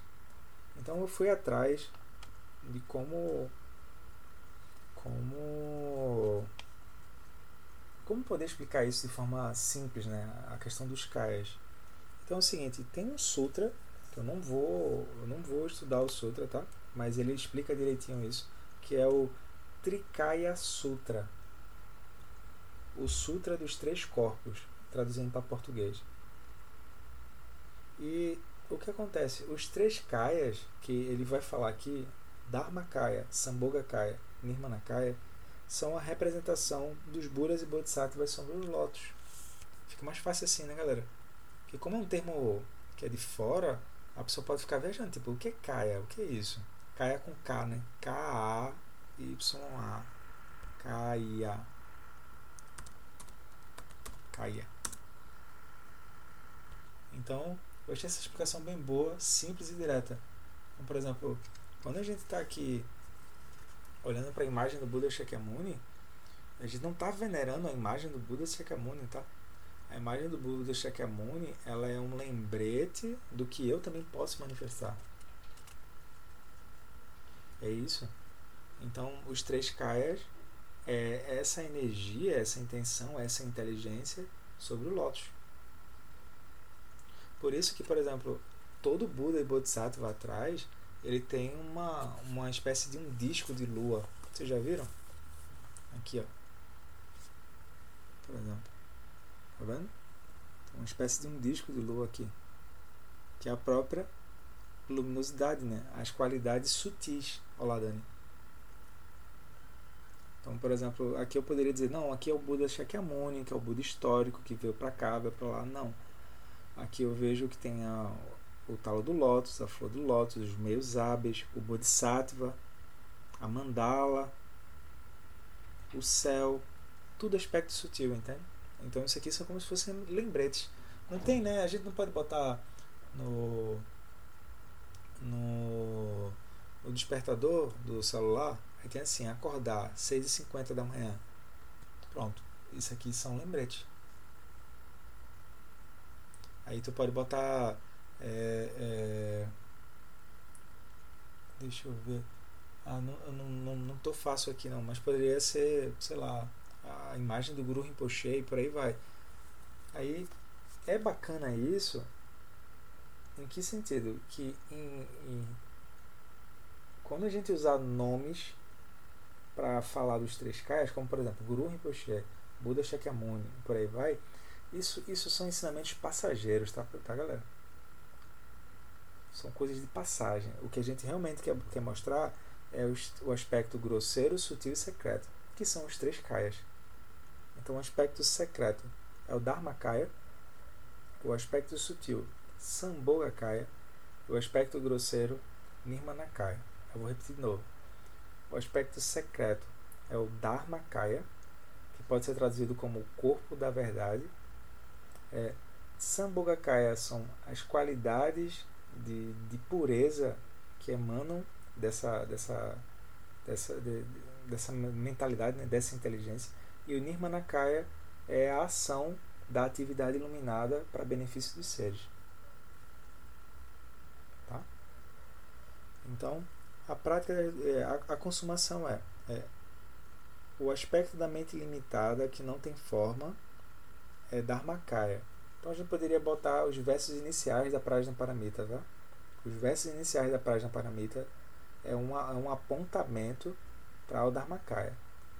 Então, eu fui atrás de como como como poder explicar isso de forma simples, né? A questão dos kayas. Então é o seguinte, tem um sutra que eu não vou, eu não vou estudar o sutra, tá? Mas ele explica direitinho isso, que é o Trikaya Sutra. O Sutra dos Três Corpos, traduzindo para português. E o que acontece? Os três kayas que ele vai falar aqui, Dharmakaya, Sambhogakaya, Nirmanakaya, são a representação dos Budas e Bodhisattvas sobre os lotos. Fica mais fácil assim, né, galera? Porque como é um termo que é de fora, a pessoa pode ficar viajando. Tipo, o que é Kaia? O que é isso? Kaia com K, né? K-A-Y-A. Kaia. Kaia. Então, eu achei essa explicação bem boa, simples e direta. Então, por exemplo, quando a gente está aqui olhando para a imagem do Buda Shakyamuni, a gente não está venerando a imagem do Buda Shakyamuni, tá? A imagem do Buda Shakyamuni, ela é um lembrete do que eu também posso manifestar. É isso. Então, os três kayas é essa energia, essa intenção, essa inteligência sobre o lótus. Por isso que, por exemplo, todo Buda e Bodhisattva atrás, ele tem uma, uma espécie de um disco de lua. Vocês já viram? Aqui, ó. Por exemplo. Tá vendo? Uma espécie de um disco de lua aqui. Que é a própria luminosidade, né? As qualidades sutis. Olha lá, Dani. Então, por exemplo, aqui eu poderia dizer, não, aqui é o Buda Shakyamuni, que é o Buda histórico, que veio para cá, veio para lá. Não. Aqui eu vejo que tem a, o talo do lótus, a flor do lótus, os meios hábeis, o bodhisattva, a mandala, o céu, tudo aspecto sutil, entende? Então isso aqui são como se fossem lembretes. Não tem, né? A gente não pode botar no no, no despertador do celular, aí tem assim, acordar 6h50 da manhã. Pronto. Isso aqui são lembretes. Aí tu pode botar. É, é, deixa eu ver. Ah, não, eu não, não, não tô fácil aqui não, mas poderia ser, sei lá, a imagem do Guru Rinpoche e por aí vai. Aí é bacana isso. Em que sentido? Que em, em quando a gente usar nomes para falar dos três kayas, como por exemplo Guru Rinpoche, Buda Shakyamuni, por aí vai, isso, isso são ensinamentos passageiros, tá, tá galera? São coisas de passagem. O que a gente realmente quer, quer mostrar é o, o aspecto grosseiro, sutil e secreto, que são os três kayas. Então, o aspecto secreto é o Dharmakaya, o aspecto sutil, Sambhogakaya, o aspecto grosseiro, Nirmanakaya. Eu vou repetir de novo. O aspecto secreto é o Dharmakaya, que pode ser traduzido como o corpo da verdade, é, Sambhogakaya são as qualidades de, de pureza que emanam dessa, dessa, dessa, de, dessa mentalidade, né, dessa inteligência. E o Nirmanakaya é a ação da atividade iluminada para benefício dos seres. Tá? Então, a prática, é, a, a consumação é, é o aspecto da mente limitada que não tem forma é Dharmakaya. Então a gente poderia botar os versos iniciais da Prajna Paramita, tá? Os versos iniciais da Prajna Paramita é, uma, é um apontamento para o Dharmakaya.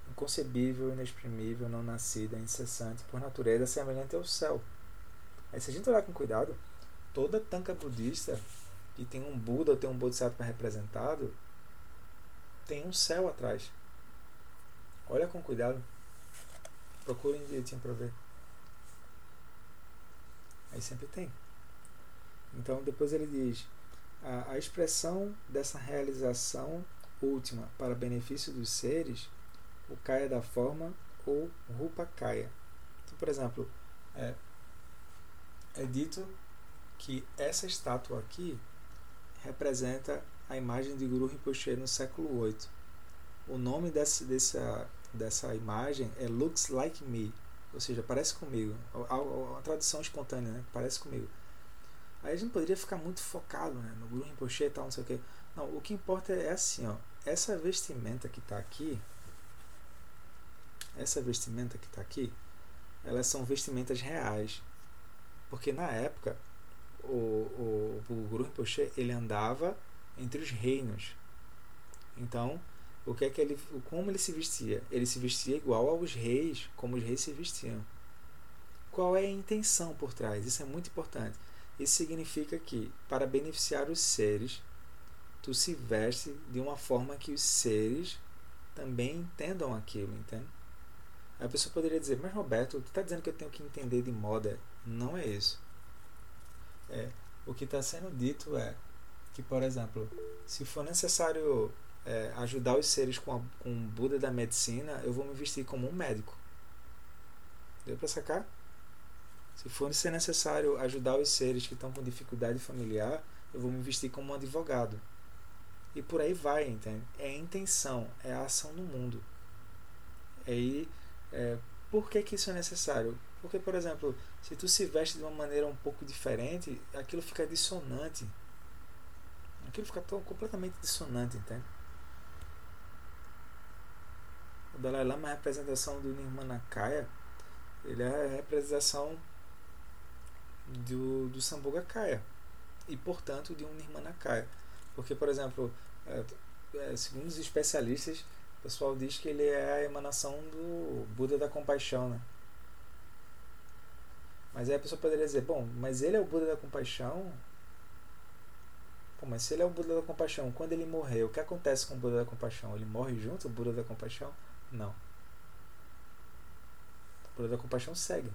Inconcebível, inexprimível, não nascida, incessante, por natureza semelhante ao céu. Aí se a gente olhar com cuidado, toda tanca budista que tem um Buda ou tem um Bodhisattva representado, tem um céu atrás. Olha com cuidado. Procurem direitinho para ver. Aí sempre tem. Então depois ele diz a, a expressão dessa realização última para benefício dos seres, o Kaya da forma ou Rupa Kaya. Então, por exemplo, é, é dito que essa estátua aqui representa a imagem de Guru Rinpoche no século VIII. O nome desse, dessa, dessa imagem é Looks Like Me, ou seja, parece comigo. A, a, a tradução espontânea, né? Parece comigo. Aí a gente poderia ficar muito focado né? no Guru Rinpoche e tal, não sei o que. Não, o que importa é assim, ó. Essa vestimenta que está aqui, essa vestimenta que está aqui, elas são vestimentas reais. Porque na época, o, o, o Guru Rinpoche, ele andava entre os reinos. Então, o que é que ele, como ele se vestia? Ele se vestia igual aos reis, como os reis se vestiam. Qual é a intenção por trás? Isso é muito importante. Isso significa que para beneficiar os seres, tu se veste de uma forma que os seres também entendam aquilo, entende? A pessoa poderia dizer, mas Roberto, tu está dizendo que eu tenho que entender de moda. Não é isso. É, o que está sendo dito é que, por exemplo, se for necessário é, ajudar os seres com, a, com o Buda da medicina, eu vou me vestir como um médico. Deu para sacar? Se for ser necessário ajudar os seres que estão com dificuldade familiar, eu vou me vestir como um advogado. E por aí vai, entende? É a intenção, é a ação no mundo. Aí, é, por que, que isso é necessário? Porque, por exemplo, se tu se veste de uma maneira um pouco diferente, aquilo fica dissonante. Aquilo fica tão completamente dissonante, entende? O Dalai Lama é a representação do Nirmanakaya, ele é a representação do, do Sambhogakaya e, portanto, de um Nirmanakaya. Porque, por exemplo, é, é, segundo os especialistas, o pessoal diz que ele é a emanação do Buda da compaixão, né? Mas aí a pessoa poderia dizer, bom, mas ele é o Buda da compaixão? Pô, mas se ele é o Buda da compaixão, quando ele morreu, o que acontece com o Buda da compaixão? Ele morre junto, o Buda da compaixão? Não. O Buda da compaixão segue.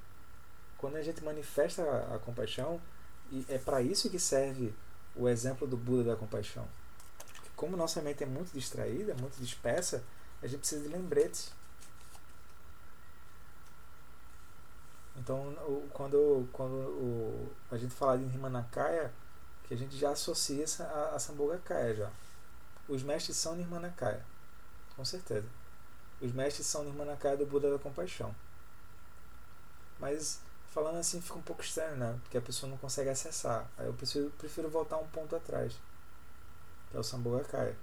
Quando a gente manifesta a, a compaixão, e é para isso que serve o exemplo do Buda da compaixão. Como nossa mente é muito distraída, muito dispersa, a gente precisa de lembretes. Então, quando, quando a gente fala de Nirmanakaya, que a gente já associa a, a Sambhogakaya já. Os mestres são Nirmanakaya, com certeza. Os mestres são Nirmanakaya do Buda da Compaixão. Mas falando assim fica um pouco estranho, né? Porque a pessoa não consegue acessar. Aí eu prefiro, prefiro voltar um ponto atrás, que é o Sambhogakaya.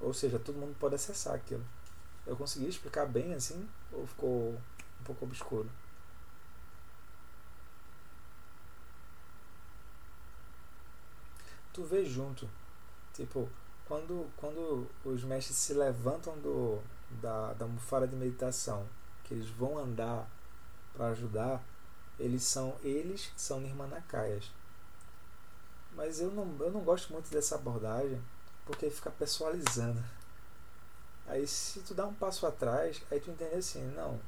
Ou seja, todo mundo pode acessar aquilo. Eu consegui explicar bem assim ou ficou um pouco obscuro? Tu vê junto. Tipo, quando, quando os mestres se levantam do, da, da almofada de meditação, que eles vão andar para ajudar, eles são eles são nirmanakayas. Mas eu não, eu não gosto muito dessa abordagem porque fica pessoalizando. Aí se tu dá um passo atrás, aí tu entende assim, não,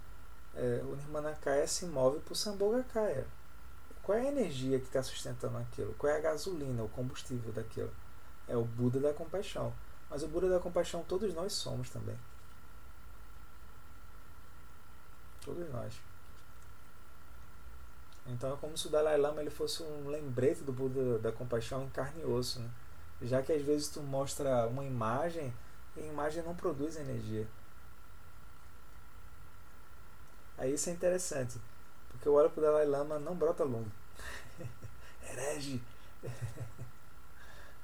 é, o Nirmanakaya se move por Sambhogakaya. Qual é a energia que está sustentando aquilo? Qual é a gasolina, o combustível daquilo? É o Buda da compaixão. Mas o Buda da compaixão todos nós somos também. Todos nós. Então é como se o Dalai Lama ele fosse um lembrete do Buda da compaixão em carne e osso. Né? Já que às vezes tu mostra uma imagem e a imagem não produz energia. Aí isso é interessante. Porque eu olho pro Dalai Lama, não brota lume. Herege!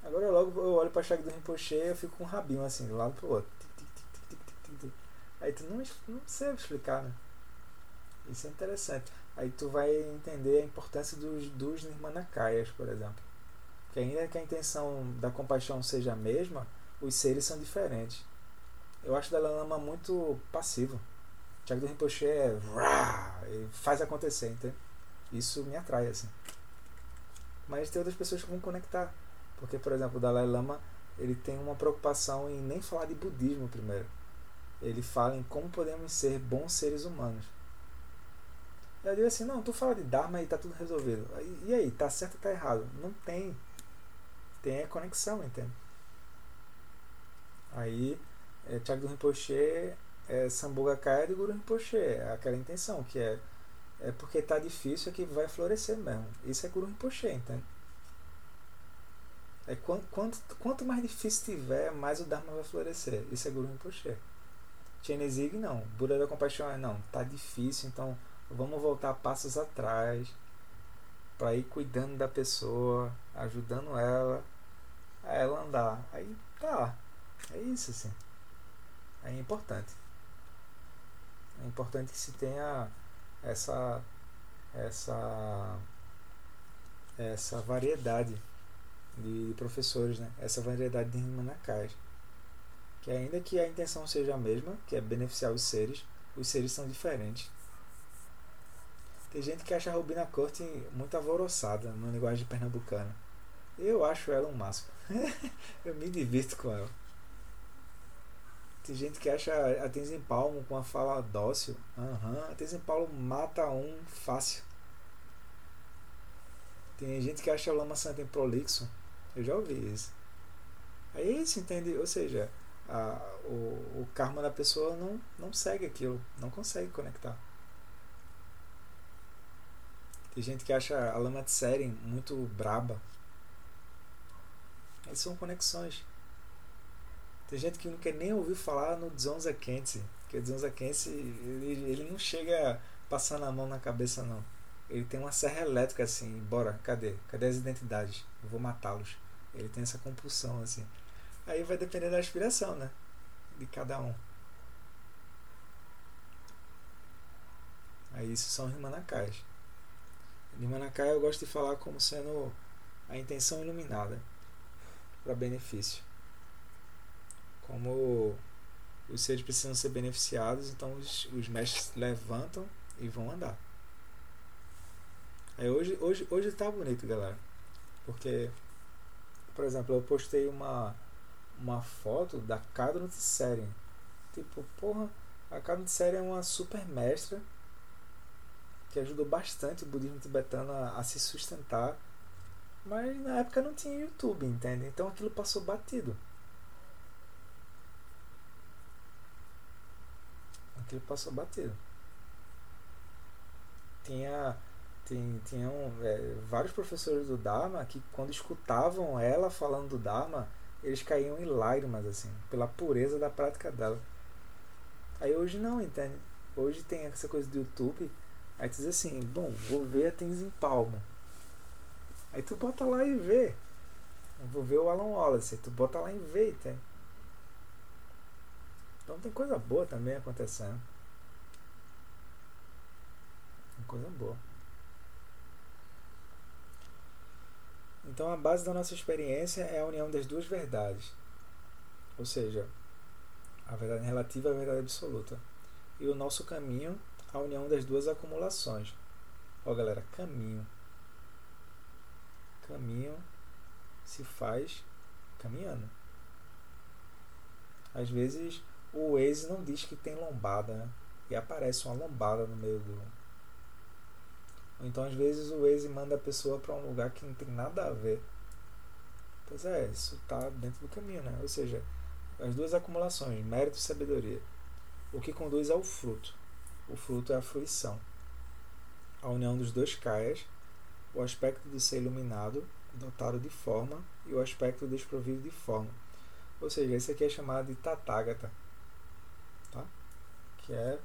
Agora logo eu olho pra Shagdu Rinpoche e eu fico com um rabinho assim, do lado pro outro. Aí tu não, não sabe explicar, né? Isso é interessante. Aí tu vai entender a importância dos, dos Nirmanakayas, por exemplo. Que ainda que a intenção da compaixão seja a mesma, os seres são diferentes. Eu acho Dalai Lama muito passivo. Tiago do Rinpoche é faz acontecer, entende? Isso me atrai, assim. Mas tem outras pessoas que vão conectar. Porque, por exemplo, o Dalai Lama ele tem uma preocupação em nem falar de budismo primeiro. Ele fala em como podemos ser bons seres humanos. Eu digo assim, não, tu fala de Dharma e tá tudo resolvido. E aí, tá certo ou tá errado? Não tem. Tem a conexão, entende? Aí, é, Thiago do Rinpoche é de Guru Rinpoche. É aquela intenção, que é, é porque tá difícil é que vai florescer mesmo. Isso é Guru Rinpoche, entende? É quanto, quanto, quanto mais difícil tiver, mais o Dharma vai florescer. Isso é Guru Rinpoche. Chenezig não. Buda da Compaixão não. Tá difícil, então vamos voltar passos atrás para ir cuidando da pessoa, ajudando ela a ela andar. Aí tá, é isso assim. É importante. É importante que se tenha essa essa essa variedade de professores, né? Essa variedade de rimanacais. Que ainda que a intenção seja a mesma, que é beneficiar os seres, os seres são diferentes. Tem gente que acha a Rubina Corte muito alvoroçada na linguagem pernambucana. Eu acho ela um máximo. eu me divirto com ela. Tem gente que acha a Tenzin-Palmo com a fala dócil. Uhum. a Tenzin-Palmo mata um fácil. Tem gente que acha o Lama Santa prolixo. Eu já ouvi isso. Aí isso, entende? Ou seja, a, o, o karma da pessoa não, não segue aquilo, não consegue conectar. Tem gente que acha a Lama Tseren muito braba. Essas são conexões. Tem gente que não quer nem ouvir falar no Dzonza Kense. Porque o Dzonza Kense, ele, ele não chega passando a mão na cabeça, não. Ele tem uma serra elétrica assim, bora, cadê? Cadê as identidades? Eu vou matá-los. Ele tem essa compulsão assim. Aí vai depender da aspiração, né? De cada um. Aí isso são os Manakais. De Manakai eu gosto de falar como sendo a intenção iluminada para benefício como os seres precisam ser beneficiados, então os, os mestres levantam e vão andar. Aí hoje, hoje, hoje tá bonito, galera. Porque, por exemplo, eu postei uma, uma foto da Kadro Tseren. Tipo, porra, a Kadro Tseren é uma super mestra que ajudou bastante o budismo tibetano a, a se sustentar. Mas na época não tinha YouTube, entende? Então aquilo passou batido. aquilo passou batido. Tinha, tinha tinham é, vários professores do Dharma que quando escutavam ela falando do Dharma, eles caíam em lágrimas, assim, pela pureza da prática dela. Aí hoje não, entende? Hoje tem essa coisa do YouTube, aí tu diz assim, bom, vou ver a Tenzin Palmo. Aí tu bota lá e vê. vou ver o Alan Wallace, tu bota lá e vê, entende? Então tem coisa boa também acontecendo. Tem coisa boa. Então a base da nossa experiência é a união das duas verdades. Ou seja, a verdade relativa e a verdade absoluta. E o nosso caminho, a união das duas acumulações. Ó galera, caminho. Caminho se faz caminhando. Às vezes o Waze não diz que tem lombada, né? E aparece uma lombada no meio do. Ou então, às vezes, o Waze manda a pessoa para um lugar que não tem nada a ver. Pois é, isso está dentro do caminho, né? Ou seja, as duas acumulações, mérito e sabedoria. O que conduz ao fruto. O fruto é a fruição. A união dos dois caias, o aspecto do ser iluminado, dotado de forma, e o aspecto desprovido de forma. Ou seja, esse aqui é chamado de Tathagata que é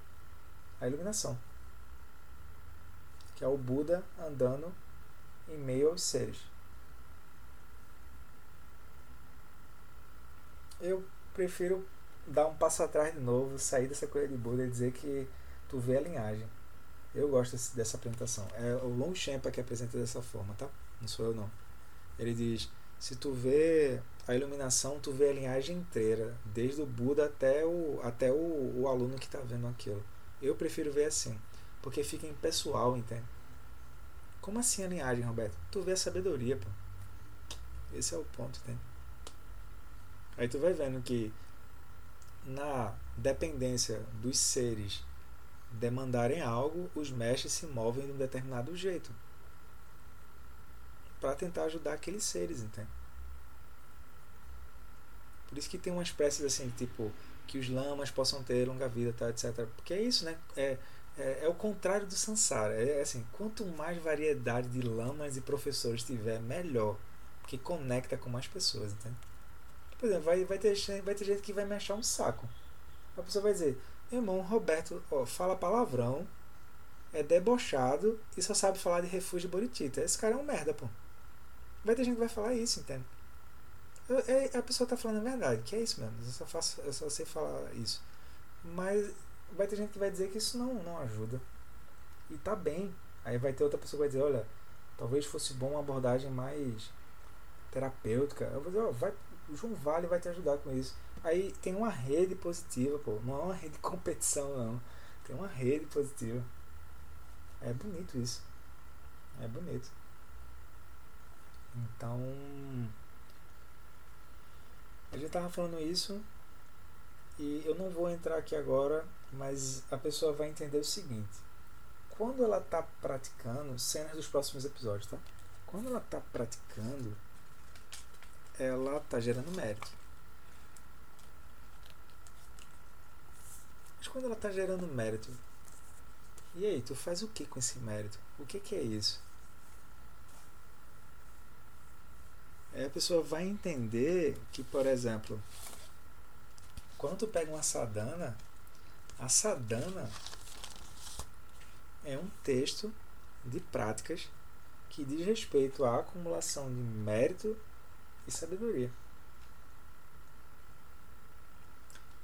a iluminação, que é o Buda andando em meio aos seres. Eu prefiro dar um passo atrás de novo, sair dessa coisa de Buda e dizer que tu vê a linhagem. Eu gosto dessa apresentação. É o Long Shenpa que apresenta dessa forma, tá? Não sou eu não. Ele diz: se tu vê a iluminação, tu vê a linhagem inteira, desde o Buda até o, até o, o aluno que está vendo aquilo. Eu prefiro ver assim, porque fica impessoal, entende? Como assim a linhagem, Roberto? Tu vê a sabedoria, pô. Esse é o ponto, entende? Aí tu vai vendo que na dependência dos seres demandarem algo, os mestres se movem de um determinado jeito para tentar ajudar aqueles seres, entende? Por isso que tem uma espécie assim, tipo, que os lamas possam ter longa vida, tá, etc. Porque é isso, né? É, é, é o contrário do Sansara. É assim, quanto mais variedade de lamas e professores tiver, melhor. Porque conecta com mais pessoas, entende? Por exemplo, vai, vai, ter, vai ter gente que vai me achar um saco. A pessoa vai dizer, irmão, Roberto ó, fala palavrão, é debochado e só sabe falar de refúgio Boritita. Esse cara é um merda, pô. Vai ter gente que vai falar isso, entende? Eu, é, a pessoa está falando a verdade, que é isso mesmo. Eu só, faço, eu só sei falar isso. Mas vai ter gente que vai dizer que isso não, não ajuda. E tá bem. Aí vai ter outra pessoa que vai dizer, olha, talvez fosse bom uma abordagem mais terapêutica. Eu vou dizer, ó, vai, o João Vale vai te ajudar com isso. Aí tem uma rede positiva, pô. Não é uma rede de competição, não. Tem uma rede positiva. É bonito isso. É bonito. Então. A gente tava falando isso E eu não vou entrar aqui agora, mas a pessoa vai entender o seguinte. Quando ela está praticando, cenas dos próximos episódios, tá? Quando ela está praticando, ela está gerando mérito. Mas quando ela está gerando mérito, e aí, tu faz o que com esse mérito? O que, que é isso? Aí a pessoa vai entender que, por exemplo, quando tu pega uma sadana, a sadana é um texto de práticas que diz respeito à acumulação de mérito e sabedoria.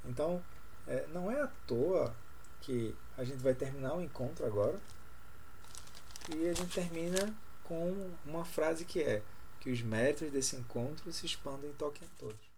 Então, é, não é à toa que a gente vai terminar o encontro agora e a gente termina com uma frase que é que os méritos desse encontro se expandem e toquem a todos.